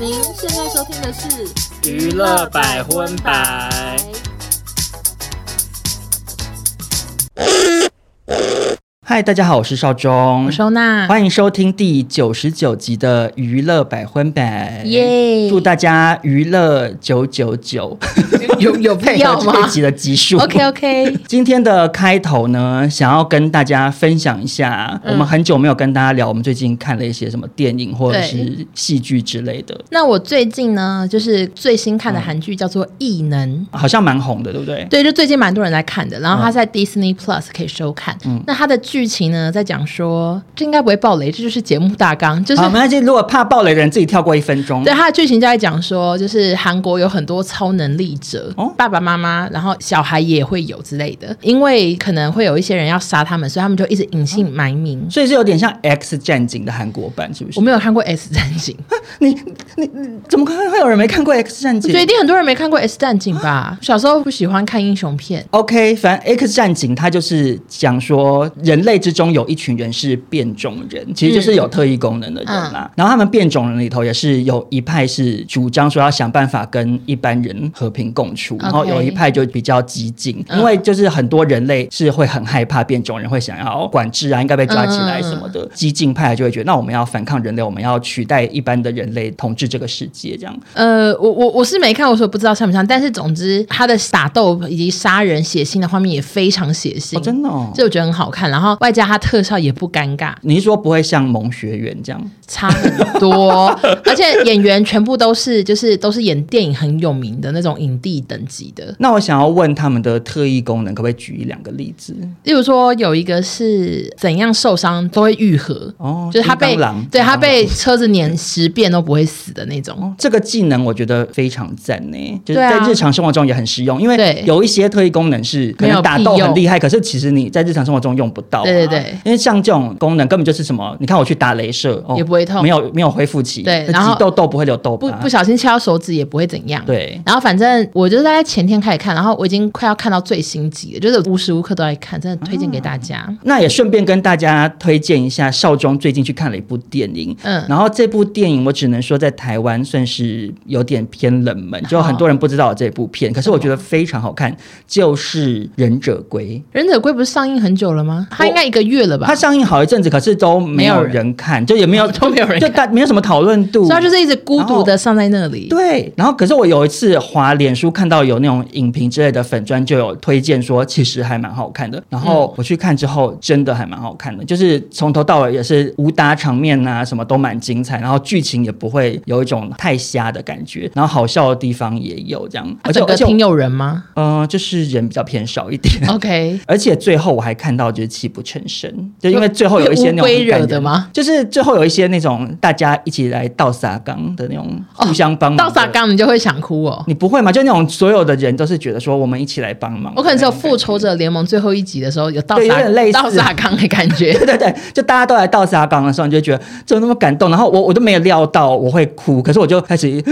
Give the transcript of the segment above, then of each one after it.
您现在收听的是娱乐百分百。嗨，大家好，我是邵忠，我收纳，欢迎收听第九十九集的娱乐百分百，耶！祝大家娱乐九九九，有有必要吗？这一集的集数，OK OK。今天的开头呢，想要跟大家分享一下，嗯、我们很久没有跟大家聊，我们最近看了一些什么电影或者是戏剧之类的。那我最近呢，就是最新看的韩剧叫做《异能》，嗯，好像蛮红的，对不对？对，就最近蛮多人在看的，然后它在 Disney Plus 可以收看。嗯，那它的剧。剧情呢，在讲说，这应该不会爆雷，这就是节目大纲。就是没关系，如果怕爆雷的人自己跳过一分钟。对，他的剧情就在讲说，就是韩国有很多超能力者，哦、爸爸妈妈，然后小孩也会有之类的。因为可能会有一些人要杀他们，所以他们就一直隐姓埋名。所以是有点像 X 战警的韩国版，是不是？我没有看过 X 战警，你你你怎么可能会有人没看过 X 战警？所以一定很多人没看过 X 战警吧？小时候不喜欢看英雄片。OK，反正 X 战警它就是讲说人类之中有一群。人是变种人，其实就是有特异功能的人啦。然后他们变种人里头也是有一派是主张说要想办法跟一般人和平共处，嗯、然后有一派就比较激进，嗯、因为就是很多人类是会很害怕变种人会想要管制啊，应该被抓起来什么的。嗯、激进派就会觉得，那我们要反抗人类，我们要取代一般的人类统治这个世界，这样。呃，我我我是没看，我说不知道像不像，但是总之他的打斗以及杀人血腥的画面也非常血腥，哦、真的、哦，这我觉得很好看。然后外加他特效。也不尴尬，你是说不会像萌学园这样差很多，而且演员全部都是就是都是演电影很有名的那种影帝等级的。那我想要问他们的特异功能，可不可以举一两个例子？例如说有一个是怎样受伤都会愈合哦，就是他被对他被车子碾十遍都不会死的那种。哦、这个技能我觉得非常赞呢，就是在日常生活中也很实用，因为有一些特异功能是可能打斗很厉害，可是其实你在日常生活中用不到、啊。对对对，因为。像这种功能根本就是什么？你看我去打镭射，哦也不会痛，没有没有恢复期，对，然后痘痘不会留痘疤，不不小心切到手指也不会怎样，对。然后反正我就是在前天开始看，然后我已经快要看到最新集了，就是无时无刻都在看，真的推荐给大家。那也顺便跟大家推荐一下，少中最近去看了一部电影，嗯，然后这部电影我只能说在台湾算是有点偏冷门，就很多人不知道这部片，可是我觉得非常好看，就是《忍者龟》。《忍者龟》不是上映很久了吗？它应该一个月了吧？它上映好一阵子，可是都没有人看，就也没有都没有人，就 大没有什么讨论度，所以他就是一直孤独的上在那里。对，然后可是我有一次滑脸书看到有那种影评之类的粉砖，就有推荐说其实还蛮好看的。然后我去看之后，真的还蛮好看的，就是从头到尾也是武打场面啊，什么都蛮精彩，然后剧情也不会有一种太瞎的感觉，然后好笑的地方也有这样。而且而且挺有人吗？嗯、呃，就是人比较偏少一点。OK，而且最后我还看到就是泣不成声，就因为最后有一些那种。惹的吗？就是最后有一些那种大家一起来倒沙缸的那种互相帮忙。倒沙缸你就会想哭哦？你不会吗？就那种所有的人都是觉得说我们一起来帮忙。我可能只有复仇者联盟最后一集的时候有倒沙，有点类似倒沙缸的感觉。对对对，就大家都来倒沙缸的时候，你就觉得怎么那么感动？然后我我都没有料到我会哭，可是我就开始。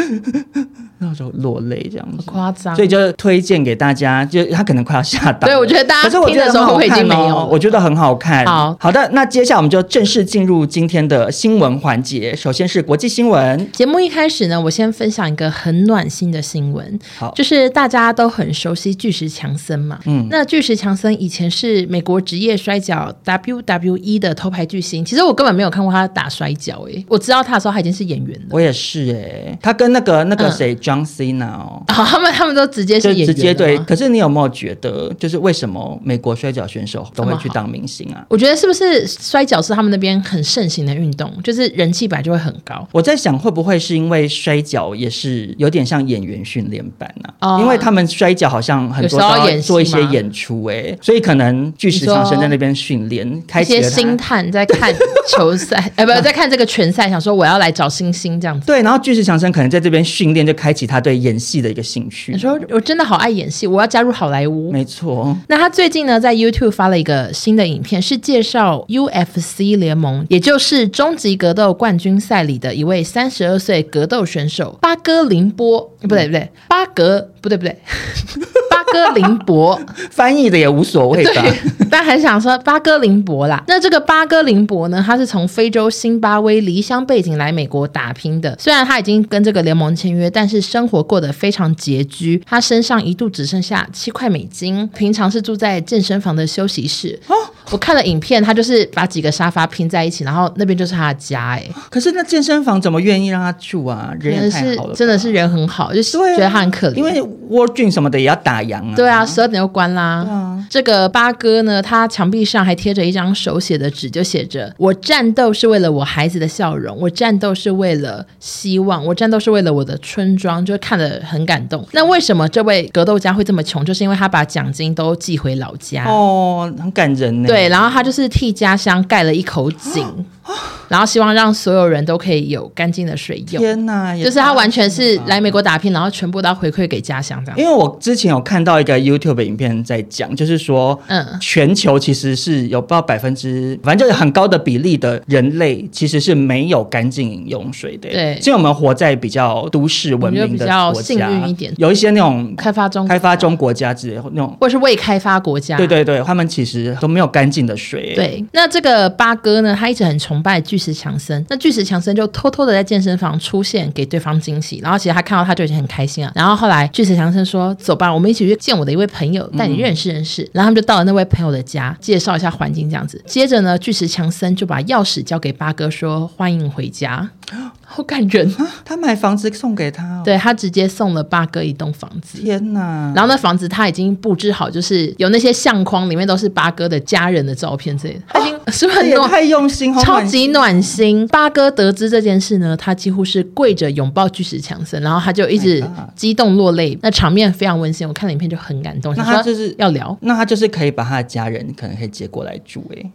那时候落泪这样子，夸张，所以就推荐给大家，就他可能快要下档。对，我觉得大家听的时候会已经没有，我觉得很好看。好好的，那接下来我们就正式进入今天的新闻环节。首先是国际新闻。节目一开始呢，我先分享一个很暖心的新闻。好，就是大家都很熟悉巨石强森嘛。嗯，那巨石强森以前是美国职业摔角 WWE 的头牌巨星。其实我根本没有看过他打摔角，诶，我知道他的时候他已经是演员了。我也是，诶，他跟那个那个谁。嗯 John Cena 他们他们都直接是演员，直接对。可是你有没有觉得，就是为什么美国摔跤选手都会去当明星啊？我觉得是不是摔跤是他们那边很盛行的运动，就是人气本来就会很高。我在想，会不会是因为摔跤也是有点像演员训练班呢？哦，因为他们摔跤好像很多都要做一些演出，哎，所以可能巨石强森在那边训练，开一些星探在看球赛，哎，不，在看这个拳赛，想说我要来找星星这样子。对，然后巨石强森可能在这边训练就开。启他对演戏的一个兴趣。你说我真的好爱演戏，我要加入好莱坞。没错。那他最近呢，在 YouTube 发了一个新的影片，是介绍 UFC 联盟，也就是终极格斗冠军赛里的一位三十二岁格斗选手巴哥林波。不对不对，巴格不对不对。巴哥林博，翻译的也无所谓吧？但很想说巴哥林博啦。那这个巴哥林博呢，他是从非洲新巴威离乡背景来美国打拼的。虽然他已经跟这个联盟签约，但是生活过得非常拮据。他身上一度只剩下七块美金，平常是住在健身房的休息室。哦，我看了影片，他就是把几个沙发拼在一起，然后那边就是他的家。哎，可是那健身房怎么愿意让他住啊？人也太好了，真的是人很好，就是觉得他很可怜，因为 World Gym 什么的也要打烊啊。对啊，十二点就关啦。啊、这个八哥呢，他墙壁上还贴着一张手写的纸，就写着：“我战斗是为了我孩子的笑容，我战斗是为了希望，我战斗是为了我的村庄。”就看得很感动。那为什么这位格斗家会这么穷？就是因为他把奖金都寄回老家。哦，很感人呢。对，然后他就是替家乡盖了一口井。然后希望让所有人都可以有干净的水用。天哪，就是他完全是来美国打拼，然后全部都要回馈给家乡这样。因为我之前有看到一个 YouTube 影片在讲，就是说，嗯，全球其实是有不知道百分之，反正就是很高的比例的人类其实是没有干净饮用水的。对，所以我们活在比较都市文明的国家，比较幸运一点，有一些那种开发中开发中国家之类那种，或者是未开发国家，对对对，他们其实都没有干净的水。对，那这个八哥呢，他一直很崇拜巨石强森。那巨石强森就偷偷的在健身房出现，给对方惊喜。然后其实他看到他就已经很开心了。然后后来巨石强森说：“走吧，我们一起去见我的一位朋友，带你认识认识。嗯”然后他们就到了那位朋友的家，介绍一下环境这样子。接着呢，巨石强森就把钥匙交给八哥，说：“欢迎回家。” 好感人啊！他买房子送给他，哦，对，他直接送了八哥一栋房子。天哪！然后那房子他已经布置好，就是有那些相框，里面都是八哥的家人的照片之类的。他已经 是不是很用心，超级暖心。八哥得知这件事呢，他几乎是跪着拥抱巨石强森，然后他就一直激动落泪，那场面非常温馨。我看了影片就很感动。那他就是要聊，那他就是可以把他的家人可能可以接过来住哎。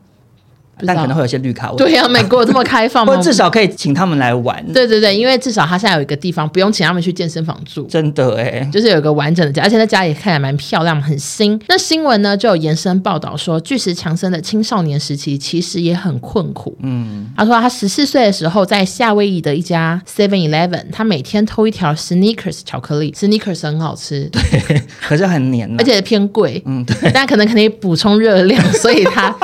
但可能会有些绿卡问题。对呀、啊，美国有这么开放吗？或至少可以请他们来玩。对对对，因为至少他现在有一个地方不用请他们去健身房住。真的哎，就是有一个完整的家，而且那家也看起来蛮漂亮，很新。那新闻呢就有延伸报道说，巨石强森的青少年时期其实也很困苦。嗯，他说他十四岁的时候在夏威夷的一家 Seven Eleven，他每天偷一条 Snickers 巧克力，Snickers 很好吃，对，可是很黏，而且偏贵。嗯，对，但可能可以补充热量，所以他。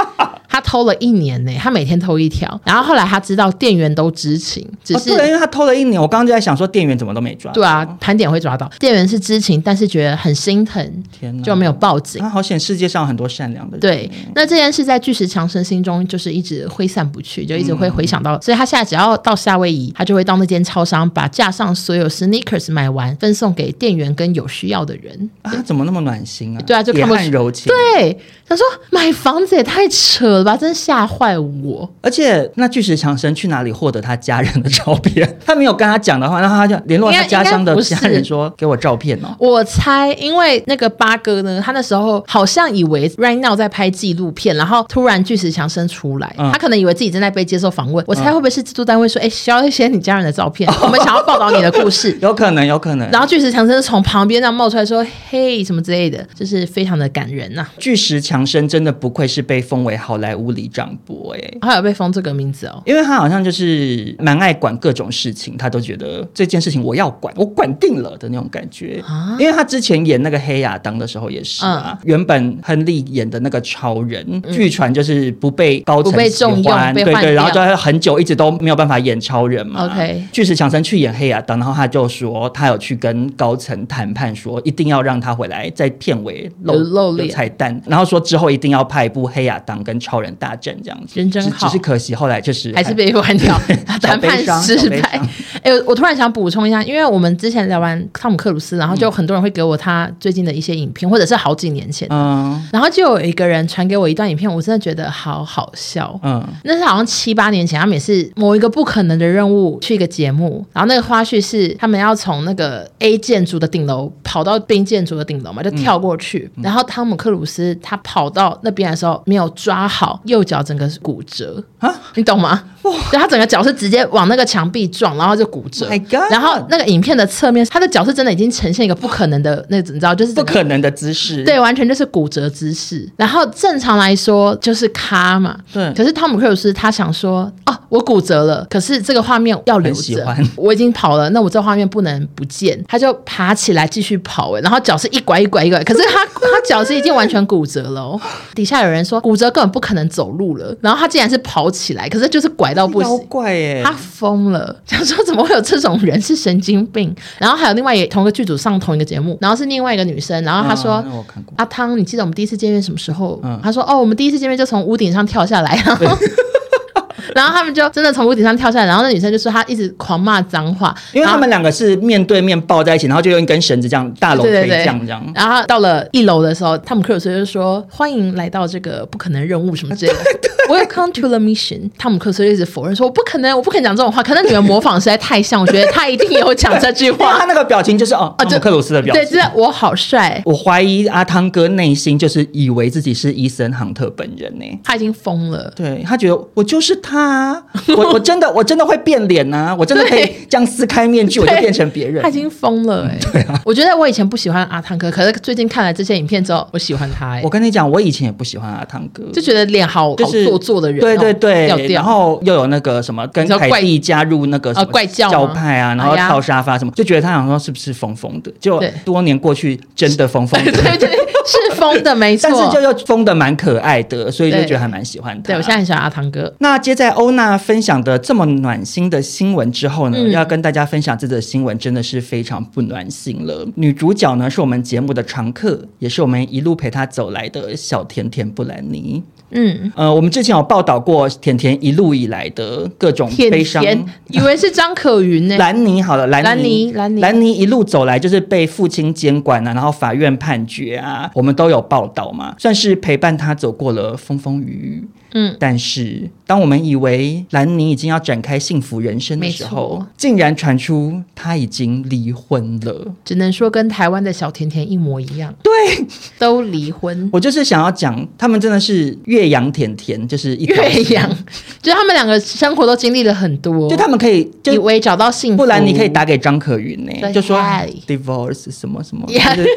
他偷了一年呢，他每天偷一条，然后后来他知道店员都知情，只是、哦、对，因为他偷了一年，我刚刚就在想说店员怎么都没抓。对啊，盘点会抓到，店员是知情，但是觉得很心疼，天哪，就没有报警。那好险，世界上很多善良的人。对，那这件事在巨石强森心中就是一直挥散不去，就一直会回想到，嗯、所以他现在只要到夏威夷，他就会到那间超商把架上所有 sneakers 买完，分送给店员跟有需要的人。啊，怎么那么暖心啊？对啊，就看不出柔情。对，他说买房子也太扯了吧，真吓坏。我，而且那巨石强森去哪里获得他家人的照片？他没有跟他讲的话，那他就联络他家乡的家人说：“给我照片哦。”我猜，因为那个八哥呢，他那时候好像以为 Right Now 在拍纪录片，然后突然巨石强森出来，嗯、他可能以为自己正在被接受访问。我猜会不会是制作单位说：“哎、欸，需要一些你家人的照片，我们想要报道你的故事。”有可能，有可能。然后巨石强森从旁边这样冒出来说：“嘿，什么之类的，就是非常的感人呐、啊。”巨石强森真的不愧是被封为好莱坞里长伯。他有被封这个名字哦，因为他好像就是蛮爱管各种事情，他都觉得这件事情我要管，我管定了的那种感觉。啊、因为他之前演那个黑亚当的时候也是啊，嗯、原本亨利演的那个超人，据传、嗯、就是不被高层喜欢，对对，然后就很久一直都没有办法演超人嘛。OK，巨石强森去演黑亚当，然后他就说他有去跟高层谈判，说一定要让他回来在片尾露露脸。彩蛋，然后说之后一定要拍一部黑亚当跟超人大战这样子。人真好，只是可惜后来就是还，是被换掉，谈判失败。哎、欸，我突然想补充一下，因为我们之前聊完汤姆克鲁斯，然后就很多人会给我他最近的一些影片，或者是好几年前，嗯，然后就有一个人传给我一段影片，我真的觉得好好笑，嗯，那是好像七八年前，他们也是某一个不可能的任务去一个节目，然后那个花絮是他们要从那个 A 建筑的顶楼跑到 B 建筑的顶楼嘛，就跳过去，嗯、然后汤姆克鲁斯他跑到那边的时候没有抓好右脚，整个是骨折。啊，你懂吗？哇！对，他整个脚是直接往那个墙壁撞，然后就骨折。My God! 然后那个影片的侧面，他的脚是真的已经呈现一个不可能的那种，你知道，就是不可能的姿势。对，完全就是骨折姿势。然后正常来说就是咔嘛。对。可是汤姆克鲁斯他想说，哦。我骨折了，可是这个画面要留着，我已经跑了，那我这画面不能不见。他就爬起来继续跑，哎，然后脚是一拐一拐一拐，可是他他脚是已经完全骨折了哦。底下有人说骨折根本不可能走路了，然后他竟然是跑起来，可是就是拐到不行，怪哎，他疯了，想说怎么会有这种人是神经病。然后还有另外一同一个剧组上同一个节目，然后是另外一个女生，然后她说、啊、阿汤，你记得我们第一次见面什么时候？嗯、她说哦，我们第一次见面就从屋顶上跳下来，然后。然后他们就真的从屋顶上跳下来，然后那女生就说她一直狂骂脏话，因为他们两个是面对面抱在一起，然后就用一根绳子这样大楼可以这样这样。然后到了一楼的时候，汤姆克鲁斯就说欢迎来到这个不可能任务什么之类的，Welcome to the mission。汤姆克鲁斯就一直否认说我不可能，我不可能讲这种话。可能你们模仿实在太像，我觉得他一定有讲这句话。他那个表情就是哦，汤姆克鲁斯的表情，对，就是我好帅。我怀疑阿汤哥内心就是以为自己是伊森杭特本人呢，他已经疯了，对他觉得我就是他。我我真的我真的会变脸呐、啊！我真的可以这样撕开面具，我就变成别人。他已经疯了哎、欸！对啊，我觉得我以前不喜欢阿汤哥，可是最近看了这些影片之后，我喜欢他、欸。我跟你讲，我以前也不喜欢阿汤哥，就觉得脸好就是好做作的人。对对对，然后又有那个什么跟凯蒂加入那个什么怪教派啊，然后跳沙发什么，就觉得他好像说是不是疯疯的？就多年过去，真的疯疯的。对对，对，是疯的没 错，但是就又疯的蛮可爱的，所以就觉得还蛮喜欢他。对，我现在很喜欢阿汤哥。那接在欧娜分享的这么暖心的新闻之后呢，嗯、要跟大家分享这则新闻真的是非常不暖心了。女主角呢是我们节目的常客，也是我们一路陪她走来的小甜甜布兰妮。嗯，呃，我们之前有报道过甜甜一路以来的各种悲伤，甜甜以为是张可云呢。兰妮好了，兰妮，兰妮，兰妮一路走来就是被父亲监管啊，然后法院判决啊，我们都有报道嘛，算是陪伴她走过了风风雨雨。嗯，但是当我们以为兰妮已经要展开幸福人生的时候，竟然传出她已经离婚了。只能说跟台湾的小甜甜一模一样，对，都离婚。我就是想要讲，他们真的是岳阳甜甜，就是一越洋，就是他们两个生活都经历了很多，就他们可以就以为找到幸福。不然你可以打给张可云呢、欸，就说 divorce 什么什么，Yeah.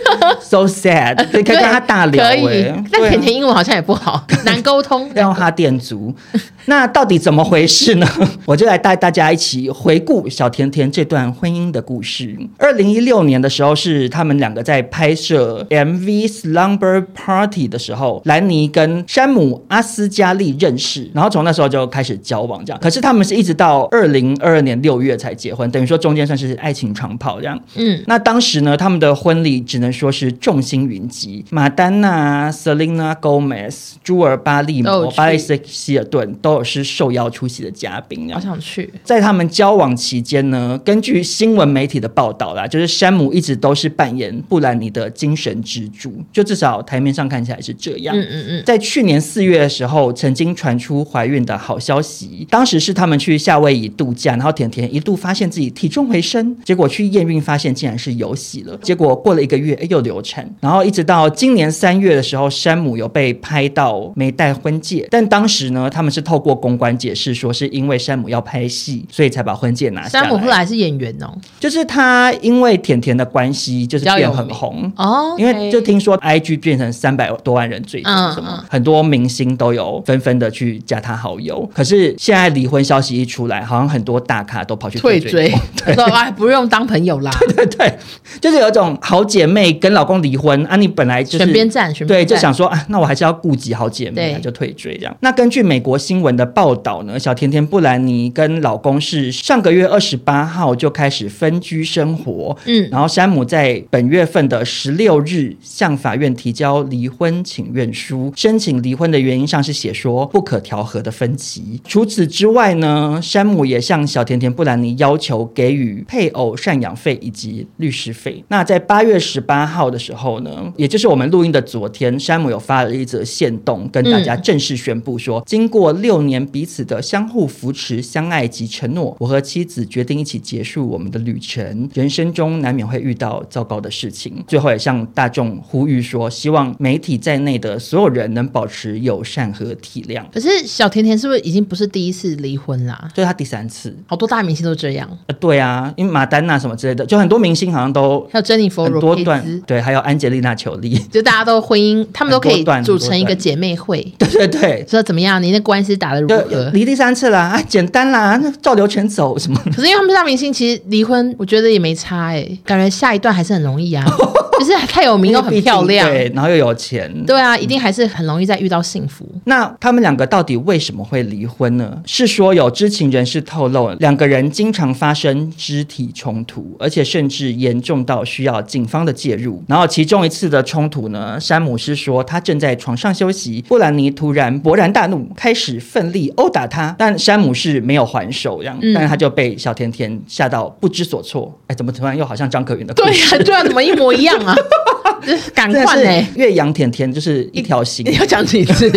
so sad，可以跟他大聊、欸。可以，但甜甜英文好像也不好，难沟通。他店足，那到底怎么回事呢？我就来带大家一起回顾小甜甜这段婚姻的故事。二零一六年的时候，是他们两个在拍摄 MV Slumber Party 的时候，兰妮跟山姆阿斯加利认识，然后从那时候就开始交往，这样。可是他们是一直到二零二二年六月才结婚，等于说中间算是爱情长跑这样。嗯，那当时呢，他们的婚礼只能说是众星云集，马丹娜、Selena Gomez、朱尔巴利摩、巴。类似希尔顿都有是受邀出席的嘉宾，好想去。在他们交往期间呢，根据新闻媒体的报道啦，就是山姆一直都是扮演布兰妮的精神支柱，就至少台面上看起来是这样。嗯嗯嗯。在去年四月的时候，曾经传出怀孕的好消息，当时是他们去夏威夷度假，然后甜甜一度发现自己体重回升，结果去验孕发现竟然是有喜了，结果过了一个月，哎，又流产，然后一直到今年三月的时候，山姆有被拍到没戴婚戒，但当时呢，他们是透过公关解释说，是因为山姆要拍戏，所以才把婚戒拿下来。山姆后来是演员哦，就是他因为甜甜的关系，就是变很红。哦。因为就听说 IG 变成三百多万人追踪，什么很多明星都有纷纷的去加他好友。可是现在离婚消息一出来，好像很多大咖都跑去退追，说 哎，不用当朋友啦。对对对，就是有一种好姐妹跟老公离婚啊，你本来就是选边站，选边站，对，就想说啊，那我还是要顾及好姐妹，就退追这样。那根据美国新闻的报道呢，小甜甜布兰妮跟老公是上个月二十八号就开始分居生活，嗯，然后山姆在本月份的十六日向法院提交离婚请愿书，申请离婚的原因上是写说不可调和的分歧。除此之外呢，山姆也向小甜甜布兰妮要求给予配偶赡养费以及律师费。那在八月十八号的时候呢，也就是我们录音的昨天，山姆有发了一则线动，跟大家正式宣布说，经过六年彼此的相互扶持、相爱及承诺，我和妻子决定一起结束我们的旅程。人生中难免会遇到糟糕的事情，最后也向大众呼吁说，希望媒体在内的所有人能保持友善和体谅。可是小甜甜是不是已经不是第一次离婚啦？就是他第三次，好多大明星都这样。呃，对啊，因为马丹娜什么之类的，就很多明星好像都还有珍妮佛罗多段，对，还有安吉丽娜裘丽，就大家都婚姻，他们都可以组成一个姐妹会。对对对，说怎么样？你那官司打得如何？离第三次了啊，简单啦，那照流程走什么？可是因为他们大明星，其实离婚，我觉得也没差哎、欸，感觉下一段还是很容易啊。就是太有名又很漂亮，对，然后又有钱，对啊，一定还是很容易再遇到幸福。那他们两个到底为什么会离婚呢？是说有知情人士透露，两个人经常发生肢体冲突，而且甚至严重到需要警方的介入。然后其中一次的冲突呢，山姆是说他正在床上休息，布兰妮突然勃然大怒，开始奋力殴打他，但山姆是没有还手，这样，嗯、但是他就被小甜甜吓到不知所措。哎，怎么突然又好像张可云的故事？对呀，对啊怎么一模一样啊？赶快哎，岳阳甜甜就是一条心，你要讲几次？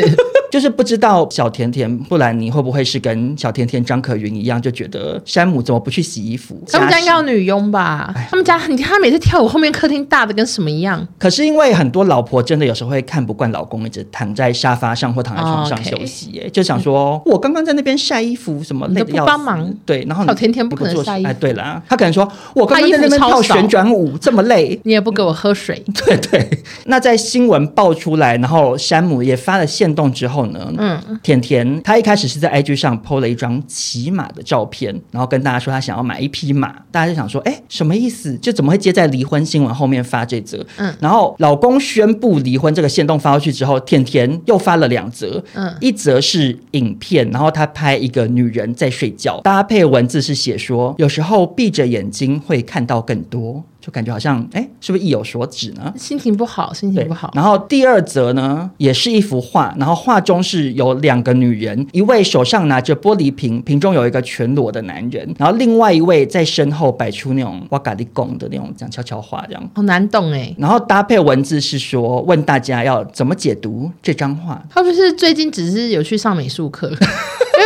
就是不知道小甜甜布兰妮会不会是跟小甜甜张可云一样，就觉得山姆怎么不去洗衣服？他们家应该有女佣吧？他们家你看他每次跳舞，后面客厅大的跟什么一样。可是因为很多老婆真的有时候会看不惯老公一直躺在沙发上或躺在床上休息，哎，就想说我刚刚在那边晒衣服，什么累的要帮忙？对，然后小甜甜不可能晒衣服。哎，对了，他可能说我刚刚在那边跳旋转舞这么累，你也不给我喝水。对对。那在新闻爆出来，然后山姆也发了线动之后呢？嗯。甜甜，她一开始是在 IG 上 po 了一张骑马的照片，然后跟大家说她想要买一匹马，大家就想说，哎，什么意思？就怎么会接在离婚新闻后面发这则？嗯，然后老公宣布离婚这个线动发出去之后，甜甜又发了两则，嗯，一则是影片，然后她拍一个女人在睡觉，搭配文字是写说，有时候闭着眼睛会看到更多。就感觉好像，哎，是不是意有所指呢？心情不好，心情不好。然后第二则呢，也是一幅画，然后画中是有两个女人，一位手上拿着玻璃瓶，瓶中有一个全裸的男人，然后另外一位在身后摆出那种哇嘎利贡的那种这样悄悄话，这样好难懂哎。然后搭配文字是说，问大家要怎么解读这张画？他不是最近只是有去上美术课？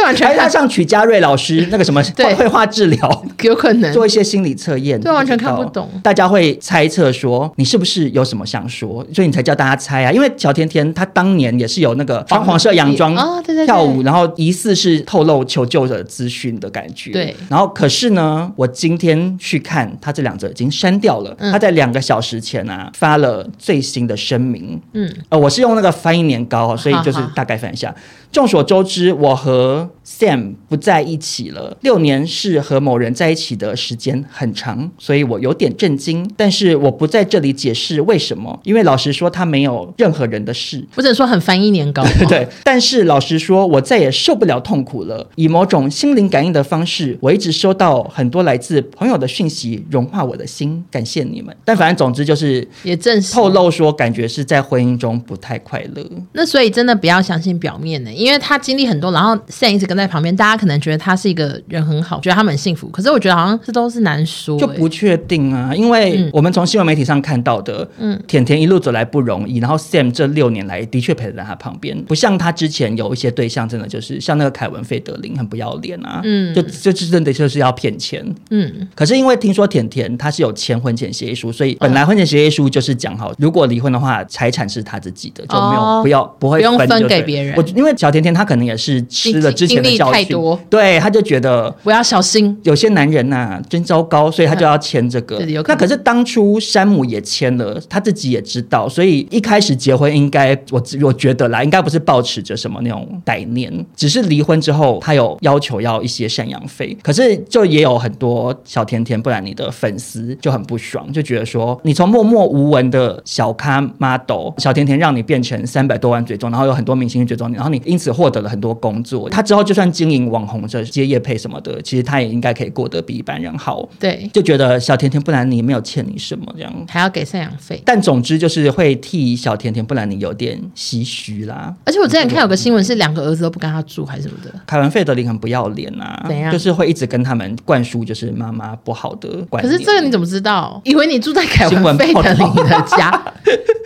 完全他像曲家瑞老师那个什么绘画治疗，有可能做一些心理测验，对，完全看不懂。大家会猜测说你是不是有什么想说，所以你才叫大家猜啊。因为小甜甜她当年也是有那个穿黄色洋装跳舞，然后疑似是透露求救的资讯的感觉。对，然后可是呢，我今天去看她这两者已经删掉了。他在两个小时前啊发了最新的声明。嗯，呃，我是用那个翻译年糕，所以就是大概翻一下。众所周知，我和 Sam 不在一起了。六年是和某人在一起的时间很长，所以我有点震惊。但是我不在这里解释为什么，因为老实说，他没有任何人的事。我只能说很翻一年糕。对，但是老实说，我再也受不了痛苦了。以某种心灵感应的方式，我一直收到很多来自朋友的讯息，融化我的心。感谢你们。但反正总之就是也正是透露说，感觉是在婚姻中不太快乐。那所以真的不要相信表面的。因为他经历很多，然后 Sam 一直跟在旁边，大家可能觉得他是一个人很好，觉得他们很幸福。可是我觉得好像这都是难说、欸，就不确定啊。因为我们从新闻媒体上看到的，嗯，甜甜一路走来不容易，然后 Sam 这六年来的确陪在他旁边，不像他之前有一些对象，真的就是像那个凯文费德林很不要脸啊，嗯，就就真的就是要骗钱，嗯。可是因为听说甜甜他是有签婚前协议书，所以本来婚前协议书就是讲好，如果离婚的话，财产是他自己的，就没有、哦、不要不会，不用分给别人。我因为小甜甜她可能也是吃了之前的教训，对，他就觉得我要小心。有些男人呐、啊，真糟糕，所以他就要签这个。那可是当初山姆也签了，他自己也知道，所以一开始结婚应该我我觉得啦，应该不是抱持着什么那种歹念，只是离婚之后他有要求要一些赡养费。可是就也有很多小甜甜，不然你的粉丝就很不爽，就觉得说你从默默无闻的小咖 model 小甜甜让你变成三百多万追踪，然后有很多明星追踪你，然后你因此获得了很多工作。他之后就算经营网红，这接业配什么的，其实他也应该可以过得比一般人好。对，就觉得小甜甜布兰妮没有欠你什么，这样还要给赡养费。但总之就是会替小甜甜布兰妮有点唏嘘啦。而且我之前看有个新闻是两个儿子都不跟他住，还是什么的。凯文费德林很不要脸啊，怎样？就是会一直跟他们灌输就是妈妈不好的观念。可是这个你怎么知道？以为你住在凯文费德林的家，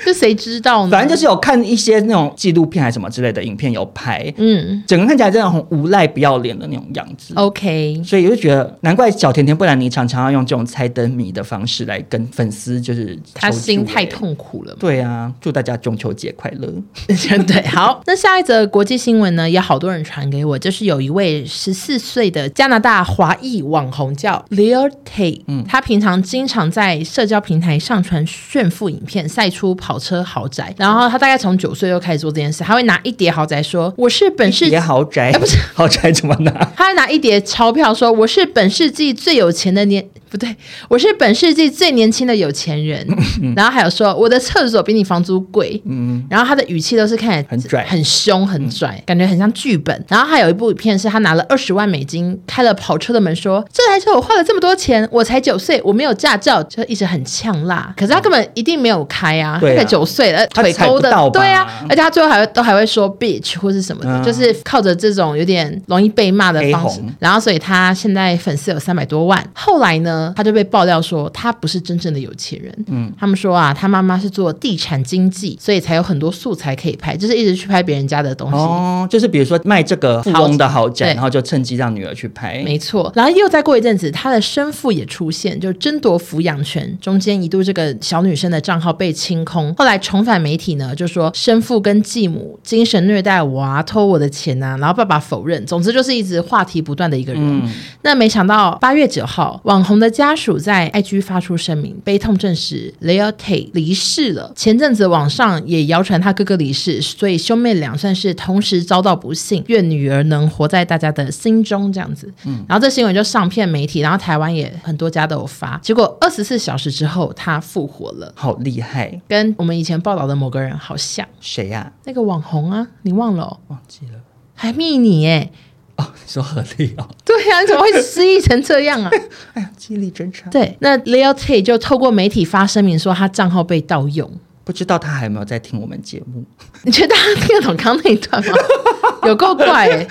这谁知道呢？反正就是有看一些那种纪录片还是什么之类的影片有拍，嗯，整个看起来真的很无赖不要脸的那种样子。OK，所以我就觉得难怪小甜甜布兰妮常常要用这种猜灯谜的方式来跟粉丝，就是他心太痛苦了。对啊，祝大家中秋节快乐。对，好，那下一则国际新闻呢，也好多人传给我，就是有一位十四岁的加拿大华裔网红叫 Lil Tay，嗯，他平常经常在社交平台上传炫富影片，晒出跑跑车、豪宅。然后他大概从九岁就开始做这件事，他会拿一叠豪宅说：“我是本世纪豪宅。”哎，不是 豪宅怎么拿？他会拿一叠钞票说：“我是本世纪最有钱的年。”不对，我是本世纪最年轻的有钱人。然后还有说，我的厕所比你房租贵。嗯，然后他的语气都是看起来很拽、很凶、很拽，感觉很像剧本。然后还有一部影片是他拿了二十万美金开了跑车的门，说：“这台车我花了这么多钱，我才九岁，我没有驾照。”就一直很呛辣。可是他根本一定没有开啊，他才九岁了，腿勾的，对啊。而且他最后还会都还会说 “bitch” 或是什么的，就是靠着这种有点容易被骂的方式。然后所以他现在粉丝有三百多万。后来呢？他就被爆料说他不是真正的有钱人。嗯，他们说啊，他妈妈是做地产经纪，所以才有很多素材可以拍，就是一直去拍别人家的东西。哦，就是比如说卖这个富翁的豪宅，然后就趁机让女儿去拍。没错。然后又再过一阵子，他的生父也出现，就争夺抚养权。中间一度这个小女生的账号被清空，后来重返媒体呢，就说生父跟继母精神虐待我啊，偷我的钱啊，然后爸爸否认。总之就是一直话题不断的一个人。嗯、那没想到八月九号，网红的家属在 IG 发出声明，悲痛证实 leo tay 离世了。前阵子网上也谣传他哥哥离世，所以兄妹俩算是同时遭到不幸。愿女儿能活在大家的心中，这样子。嗯，然后这新闻就上片媒体，然后台湾也很多家都有发。结果二十四小时之后，他复活了，好厉害，跟我们以前报道的某个人好像。谁呀？那个网红啊，你忘了？忘记了，还密你哎。说合理哦，对呀、啊，你怎么会失忆成这样啊？哎呀，记忆力真差。对，那 Leo Tay 就透过媒体发声明说他账号被盗用，不知道他还有没有在听我们节目？你觉得大家听得懂刚刚那一段吗？有够怪哎、欸！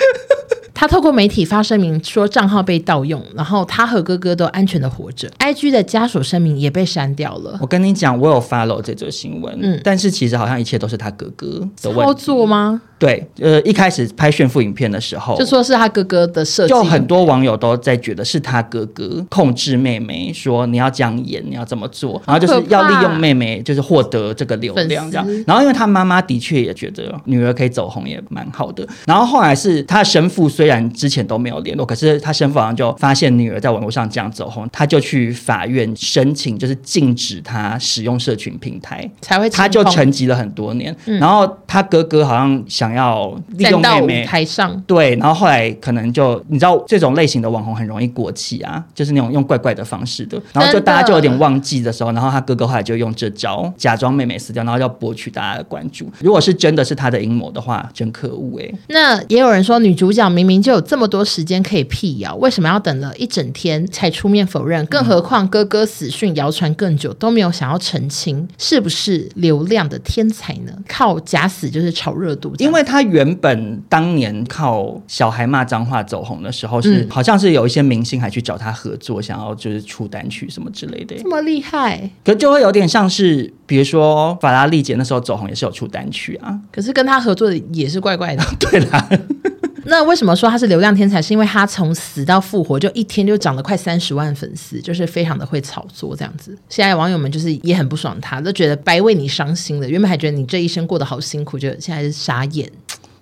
他透过媒体发声明说账号被盗用，然后他和哥哥都安全的活着。IG 的家属声明也被删掉了。我跟你讲，我有 follow 这则新闻，嗯，但是其实好像一切都是他哥哥的操作吗？对，呃，一开始拍炫富影片的时候，就说是他哥哥的设计，就很多网友都在觉得是他哥哥控制妹妹，说你要这样演，你要这么做，然后就是要利用妹妹，就是获得这个流量这样。然后因为他妈妈的确也觉得女儿可以走红也蛮好的。然后后来是他的生父，虽然之前都没有联络，可是他生父好像就发现女儿在网络上这样走红，他就去法院申请，就是禁止他使用社群平台，才会他就沉寂了很多年。嗯、然后他哥哥好像想。想要利用妹妹台上对，然后后来可能就你知道这种类型的网红很容易过气啊，就是那种用怪怪的方式的，然后就大家就有点忘记的时候，然后他哥哥后来就用这招假装妹妹死掉，然后要博取大家的关注。如果是真的是他的阴谋的话，真可恶哎、欸。那也有人说女主角明明就有这么多时间可以辟谣，为什么要等了一整天才出面否认？更何况哥哥死讯谣传更久都没有想要澄清，是不是流量的天才呢？靠假死就是炒热度，因为。他原本当年靠小孩骂脏话走红的时候，是好像是有一些明星还去找他合作，想要就是出单曲什么之类的。这么厉害，可就会有点像是，比如说法拉利姐那时候走红也是有出单曲啊，可是跟他合作的也是怪怪的。对啦。那为什么说他是流量天才？是因为他从死到复活，就一天就涨了快三十万粉丝，就是非常的会炒作这样子。现在网友们就是也很不爽他，都觉得白为你伤心了。原本还觉得你这一生过得好辛苦，就现在是傻眼。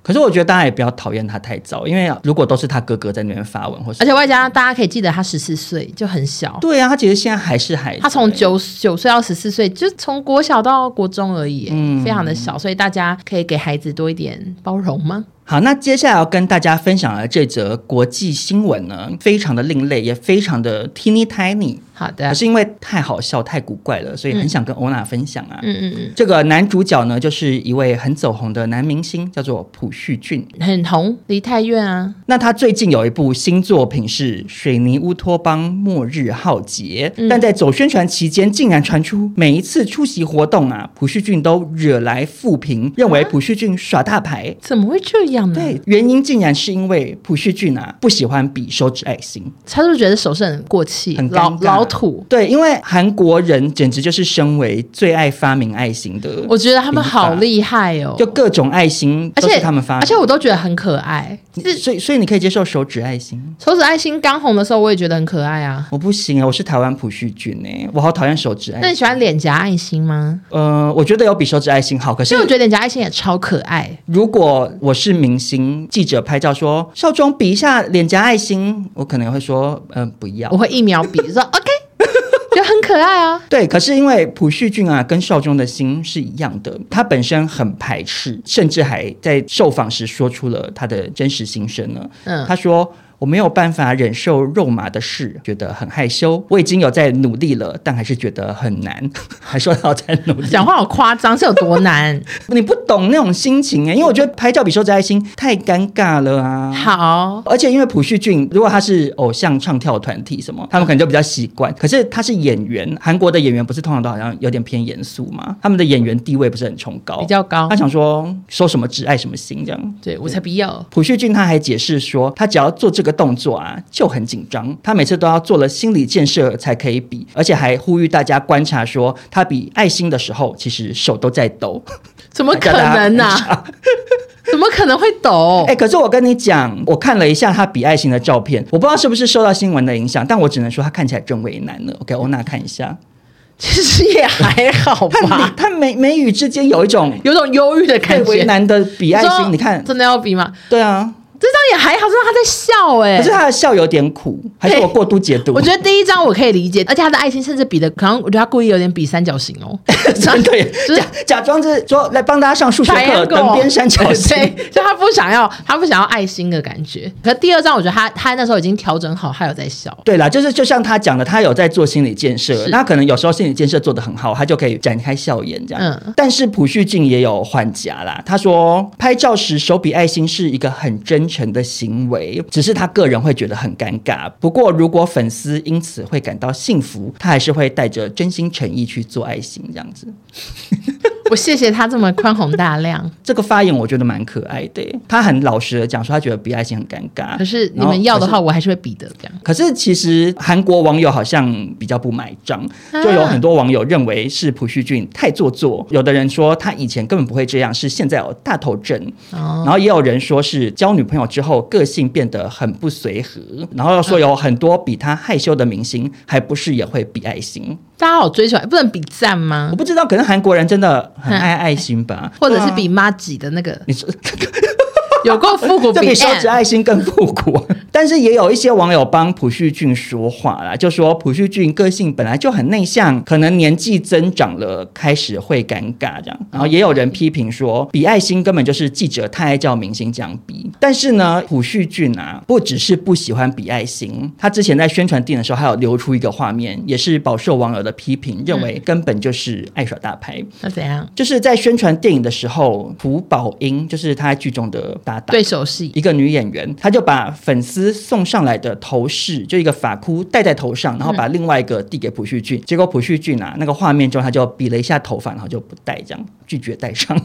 可是我觉得大家也不要讨厌他太早，因为如果都是他哥哥在那边发文，或是而且外加大家可以记得他十四岁就很小。对啊，他其实现在还是孩子。他从九九岁到十四岁，就从国小到国中而已，嗯，非常的小，所以大家可以给孩子多一点包容吗？好，那接下来要跟大家分享的这则国际新闻呢，非常的另类，也非常的 teeny tiny。好的，可是因为太好笑、太古怪了，所以很想跟欧娜分享啊。嗯嗯嗯，这个男主角呢，就是一位很走红的男明星，叫做朴叙俊，很红，梨泰院啊。那他最近有一部新作品是《水泥乌托邦末日浩劫》，嗯，但在走宣传期间，竟然传出每一次出席活动啊，朴叙俊都惹来负评，认为朴叙俊耍大牌。怎么会这样呢？对，原因竟然是因为朴叙俊啊不喜欢比手指爱心，他是不是觉得手势很过气，很老老？土对，因为韩国人简直就是身为最爱发明爱心的，我觉得他们好厉害哦，就各种爱心而且他们发明，而且我都觉得很可爱。所以所以你可以接受手指爱心？手指爱心刚红的时候，我也觉得很可爱啊。我不行啊，我是台湾朴叙俊哎，我好讨厌手指爱心。那你喜欢脸颊爱心吗？呃，我觉得有比手指爱心好，可是我觉得脸颊爱心也超可爱。如果我是明星记者拍照说少中比一下脸颊爱心，我可能会说嗯、呃、不要，我会一秒比说 OK。就很可爱啊。对，可是因为朴叙俊啊，跟少中的心是一样的，他本身很排斥，甚至还在受访时说出了他的真实心声呢。嗯，他说。我没有办法忍受肉麻的事，觉得很害羞。我已经有在努力了，但还是觉得很难。还说要在努力，讲话好夸张，是有多难？你不懂那种心情哎，因为我觉得拍照比收集爱心太尴尬了啊。好，而且因为朴叙俊，如果他是偶像唱跳团体什么，他们可能就比较习惯。可是他是演员，韩国的演员不是通常都好像有点偏严肃吗？他们的演员地位不是很崇高，比较高。他想说收什么只爱什么心这样。对，我才不要。朴叙俊他还解释说，他只要做这个。动作啊就很紧张，他每次都要做了心理建设才可以比，而且还呼吁大家观察说，他比爱心的时候其实手都在抖，怎么可能呢、啊？怎么可能会抖？哎、欸，可是我跟你讲，我看了一下他比爱心的照片，我不知道是不是受到新闻的影响，但我只能说他看起来真为难了。OK，欧娜看一下，其实也还好吧。他眉眉宇之间有一种有种忧郁的感觉，为难的比爱心，你看真的要比吗？对啊。这张也还好，是他在笑哎、欸，可是他的笑有点苦，还是我过度解读？我觉得第一张我可以理解，而且他的爱心甚至比的，可能我觉得他故意有点比三角形哦，真的耶，假假装是说来帮大家上数学课，等边三角形，就他不想要，他不想要爱心的感觉。可是第二张，我觉得他他那时候已经调整好，他有在笑。对啦，就是就像他讲的，他有在做心理建设，那可能有时候心理建设做得很好，他就可以展开笑颜这样。嗯，但是朴叙俊也有换夹啦，他说拍照时手比爱心是一个很真成的行为。为只是他个人会觉得很尴尬。不过，如果粉丝因此会感到幸福，他还是会带着真心诚意去做爱心这样子。我谢谢他这么宽宏大量。这个发言我觉得蛮可爱的。他很老实的讲说，他觉得比爱心很尴尬。可是你们要的话，我还是会比的。这样。可是其实韩国网友好像比较不买账，就有很多网友认为是朴叙俊太做作。有的人说他以前根本不会这样，是现在有大头症。然后也有人说是交女朋友之后个性变得很不随和。然后说有很多比他害羞的明星，还不是也会比爱心？大家好追求，不能比赞吗？我不知道，可能韩国人真的很爱爱心吧，或者是比妈挤的那个？你说。有够复古，这比手指爱心更复古。但是也有一些网友帮朴叙俊说话啦，就说朴叙俊个性本来就很内向，可能年纪增长了开始会尴尬这样。然后也有人批评说，比爱心根本就是记者太爱叫明星这样比。但是呢，朴叙俊啊，不只是不喜欢比爱心，他之前在宣传电影的时候，还有流出一个画面，也是饱受网友的批评，认为根本就是爱耍大牌。那怎样？就是在宣传电影的时候，朴宝英就是他在剧中的搭档，对手戏，一个女演员，她就把粉丝。送上来的头饰就一个发箍戴在头上，然后把另外一个递给朴叙俊，结果朴叙俊啊，那个画面中他就比了一下头发，然后就不戴，这样拒绝戴上。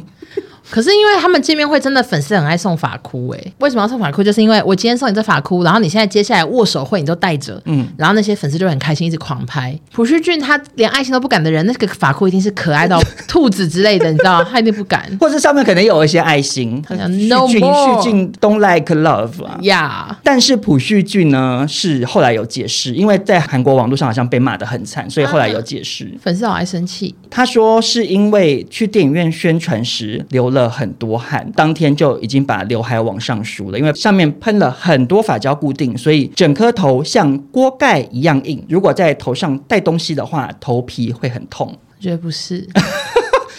可是因为他们见面会真的粉丝很爱送发箍哎，为什么要送发箍？就是因为我今天送你这发箍，然后你现在接下来握手会你都带着，嗯，然后那些粉丝就很开心，一直狂拍。朴叙俊他连爱心都不敢的人，那个发箍一定是可爱到兔子之类的，你知道他一定不敢。或者上面可能有一些爱心。他讲 No 叙俊 don't like love 啊，呀。Yeah. 但是朴叙俊呢是后来有解释，因为在韩国网络上好像被骂的很惨，所以后来有解释。啊、粉丝好爱生气，他说是因为去电影院宣传时流了很多汗，当天就已经把刘海往上梳了，因为上面喷了很多发胶固定，所以整颗头像锅盖一样硬。如果在头上戴东西的话，头皮会很痛。我觉得不是。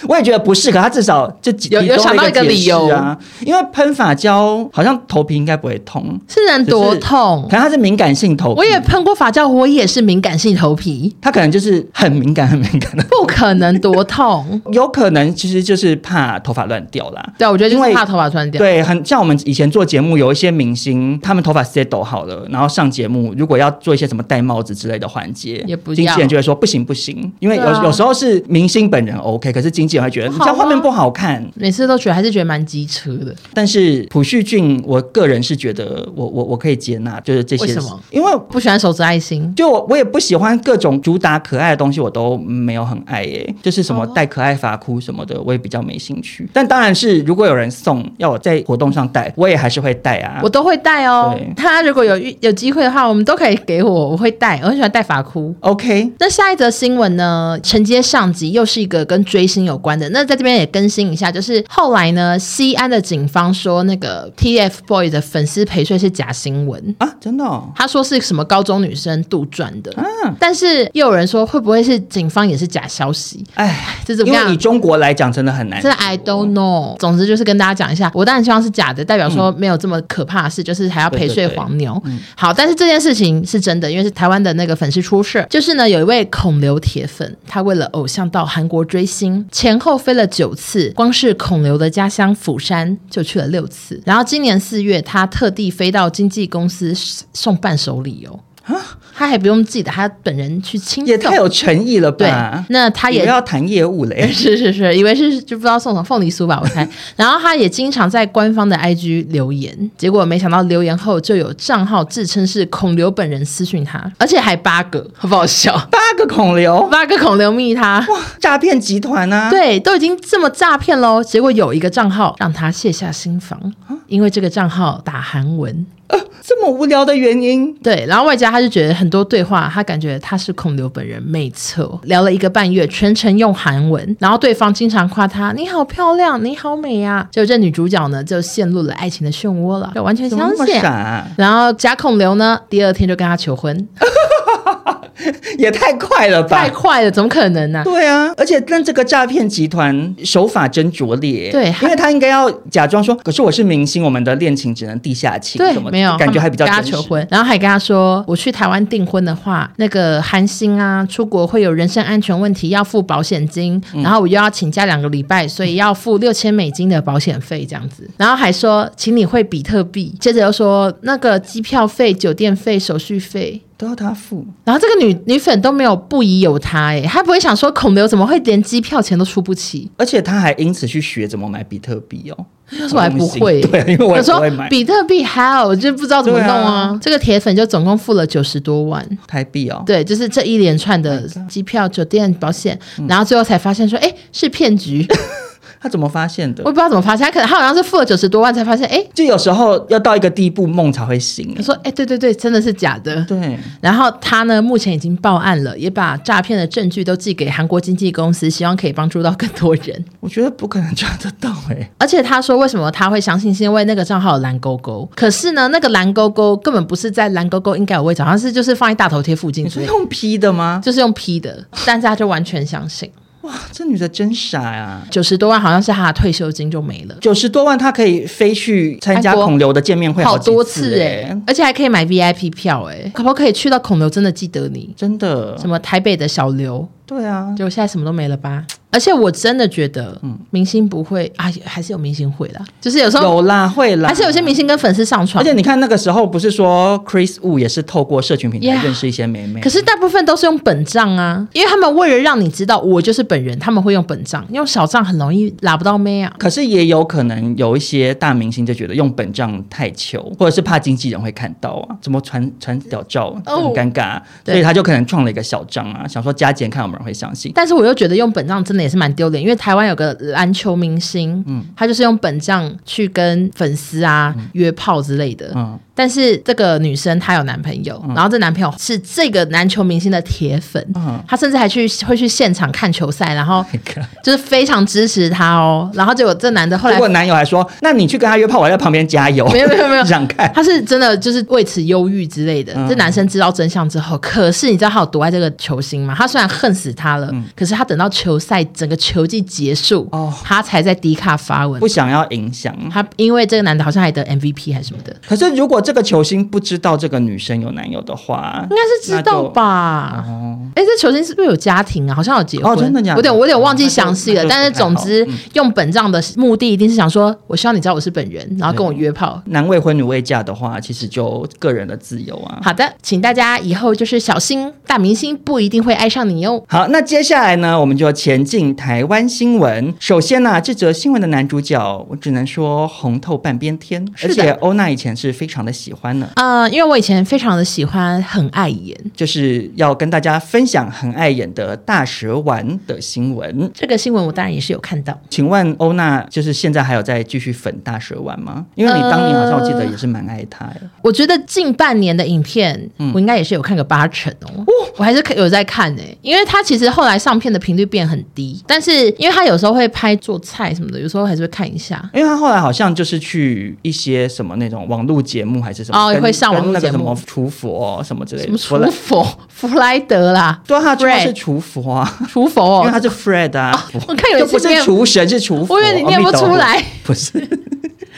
我也觉得不是，可他至少这几有有想到一个理由。啊，因为喷发胶好像头皮应该不会痛，是人多痛，可能他是敏感性头皮。我也喷过发胶，我也是敏感性头皮，他可能就是很敏感很敏感的，不可能多痛，有可能其实就是怕头发乱掉啦。对，我觉得因为怕头发乱掉，对，很像我们以前做节目，有一些明星他们头发 settle 好了，然后上节目如果要做一些什么戴帽子之类的环节，也不经纪人就会说不行不行，因为有、啊、有时候是明星本人 OK，可是经纪人会觉得你这样画面。不好看，每次都觉得还是觉得蛮机车的。但是朴叙俊，我个人是觉得我我我可以接纳，就是这些。为什么？因为不喜欢手指爱心，就我我也不喜欢各种主打可爱的东西，我都没有很爱耶。就是什么戴可爱发箍什么的，我也比较没兴趣。但当然是如果有人送要我在活动上戴，我也还是会戴啊，我都会戴哦。他如果有有机会的话，我们都可以给我，我会戴。我很喜欢戴发箍。OK，那下一则新闻呢？承接上集，又是一个跟追星有关的。那在这边也更新一下，就是后来呢，西安的警方说那个 TFBOYS 的粉丝陪睡是假新闻啊，真的、哦？他说是什么高中女生杜撰的，嗯，但是又有人说会不会是警方也是假消息？哎，这怎么样？以中国来讲，真的很难。这 I don't know。总之就是跟大家讲一下，我当然希望是假的，代表说没有这么可怕的事，嗯、就是还要陪睡黄牛。对对对，好，但是这件事情是真的，因为是台湾的那个粉丝出事，就是呢有一位孔刘铁粉，他为了偶像到韩国追星，前前后飞了九次，光是孔刘的家乡釜山就去了六次，然后今年四月他特地飞到经纪公司送伴手礼哦。啊，他还不用自己的，他本人去亲送，也太有诚意了吧？对，那他也要谈业务嘞，是是是，以为是就不知道送什么凤梨酥吧，我猜。然后他也经常在官方的 IG 留言，结果没想到留言后就有账号自称是孔刘本人私讯他，而且还八个，好不好笑？八个孔刘，八个孔刘密他，哇，诈骗集团啊！对，都已经这么诈骗喽，结果有一个账号让他卸下心防，因为这个账号打韩文。呃，这么无聊的原因，对，然后外加他就觉得很多对话，他感觉他是孔刘本人，没错，聊了一个半月，全程用韩文，然后对方经常夸他，你好漂亮，你好美呀，结果这女主角呢就陷入了爱情的漩涡了，就完全相信，然后假孔刘呢，第二天就跟他求婚。也太快了吧！太快了，怎么可能呢、啊？对啊，而且但这个诈骗集团手法真拙劣。对，因为他应该要假装说，可是我是明星，我们的恋情只能地下情。对，没有感觉还比较真实。跟他求婚，然后还跟他说，我去台湾订婚的话，那个韩星啊，出国会有人身安全问题，要付保险金，嗯、然后我又要请假两个礼拜，所以要付六千美金的保险费这样子。然后还说，请你汇比特币。接着又说，那个机票费、酒店费、手续费。都要他付，然后这个女女粉都没有不疑有他哎，她不会想说孔刘怎么会连机票钱都出不起，而且他还因此去学怎么买比特币哦。要是我还不会，对，因为我也不会买。比特币 how 我就不知道怎么弄啊。啊这个铁粉就总共付了九十多万台币哦。对，就是这一连串的机票、酒店、保险，然后最后才发现说，哎，是骗局。他怎么发现的？我不知道怎么发现，他可能他好像是付了九十多万才发现，哎，就有时候要到一个地步，梦才会醒。他说，哎，对对对，真的是假的。对。然后他呢，目前已经报案了，也把诈骗的证据都寄给韩国经纪公司，希望可以帮助到更多人。我觉得不可能抓得到哎、欸。而且他说，为什么他会相信？是因为那个账号有蓝勾勾。可是呢，那个蓝勾勾根本不是在蓝勾勾应该有位置，好像是就是放在大头贴附近。你是用 P 的吗？就是用 P 的，但是他就完全相信。哇，这女的真傻呀！九十多万好像是她的退休金就没了。九十多万，她可以飞去参加孔刘的见面会好，好多次哎、欸，而且还可以买 VIP 票哎、欸，可不可以去到孔刘真的记得你？真的？什么台北的小刘？对啊，结果现在什么都没了吧？而且我真的觉得，嗯，明星不会啊，还是有明星会啦，就是有时候有啦，会啦，还是有些明星跟粉丝上床。而且你看那个时候，不是说 Chris Wu 也是透过社群平台认识一些美眉，可是大部分都是用本账啊，因为他们为了让你知道我就是本人，他们会用本账，用小账很容易拉不到妹啊。可是也有可能有一些大明星就觉得用本账太糗，或者是怕经纪人会看到啊，怎么传传屌照很尴尬，所以他就可能创了一个小账啊，想说加减看会相信，但是。我又觉得用本账真的也是蛮丢脸，因为台湾有个篮球明星，嗯，他就是用本账去跟粉丝啊、嗯、约炮之类的，嗯。但是这个女生她有男朋友，嗯、然后这男朋友是这个篮球明星的铁粉，嗯、她甚至还去会去现场看球赛，然后就是非常支持他哦。然后结果这男的后来，结果男友还说：“那你去跟他约炮，我在旁边加油。”没有没有没有想看，他是真的就是为此忧郁之类的。嗯、这男生知道真相之后，可是你知道他有多爱这个球星吗？他虽然恨死他了，嗯、可是他等到球赛整个球季结束，哦，他才在迪卡发文，不想要影响他，因为这个男的好像还得 MVP 还是什么的。可是如果这个球星不知道这个女生有男友的话，应该是知道吧？哦，哎，这球星是不是有家庭啊？好像有结婚，哦、真的假的？我有点我有点忘记详细了。哦、但是总之，嗯、用本账的目的一定是想说，我希望你知道我是本人，然后跟我约炮。男未婚女未嫁的话，其实就个人的自由啊。好的，请大家以后就是小心，大明星不一定会爱上你哟。好，那接下来呢，我们就前进台湾新闻。首先呢、啊，这则新闻的男主角，我只能说红透半边天，的而且欧娜以前是非常的。喜欢呢？啊、呃，因为我以前非常的喜欢很爱演，就是要跟大家分享很爱演的大蛇丸的新闻。这个新闻我当然也是有看到。请问欧娜，就是现在还有在继续粉大蛇丸吗？因为你当年好像我记得也是蛮爱他的。我觉得近半年的影片，嗯、我应该也是有看个八成哦。哦，我还是有在看诶、欸，因为他其实后来上片的频率变很低，但是因为他有时候会拍做菜什么的，有时候还是会看一下。因为他后来好像就是去一些什么那种网络节目还是什么，哦，会上网那个什么厨佛什么之类的。什么厨佛？弗莱德啦，对，他主要是厨佛啊，厨佛哦，因为他是 Fred 啊。哦、我看有一次不是厨神是厨佛，我以为你念不出来，不是。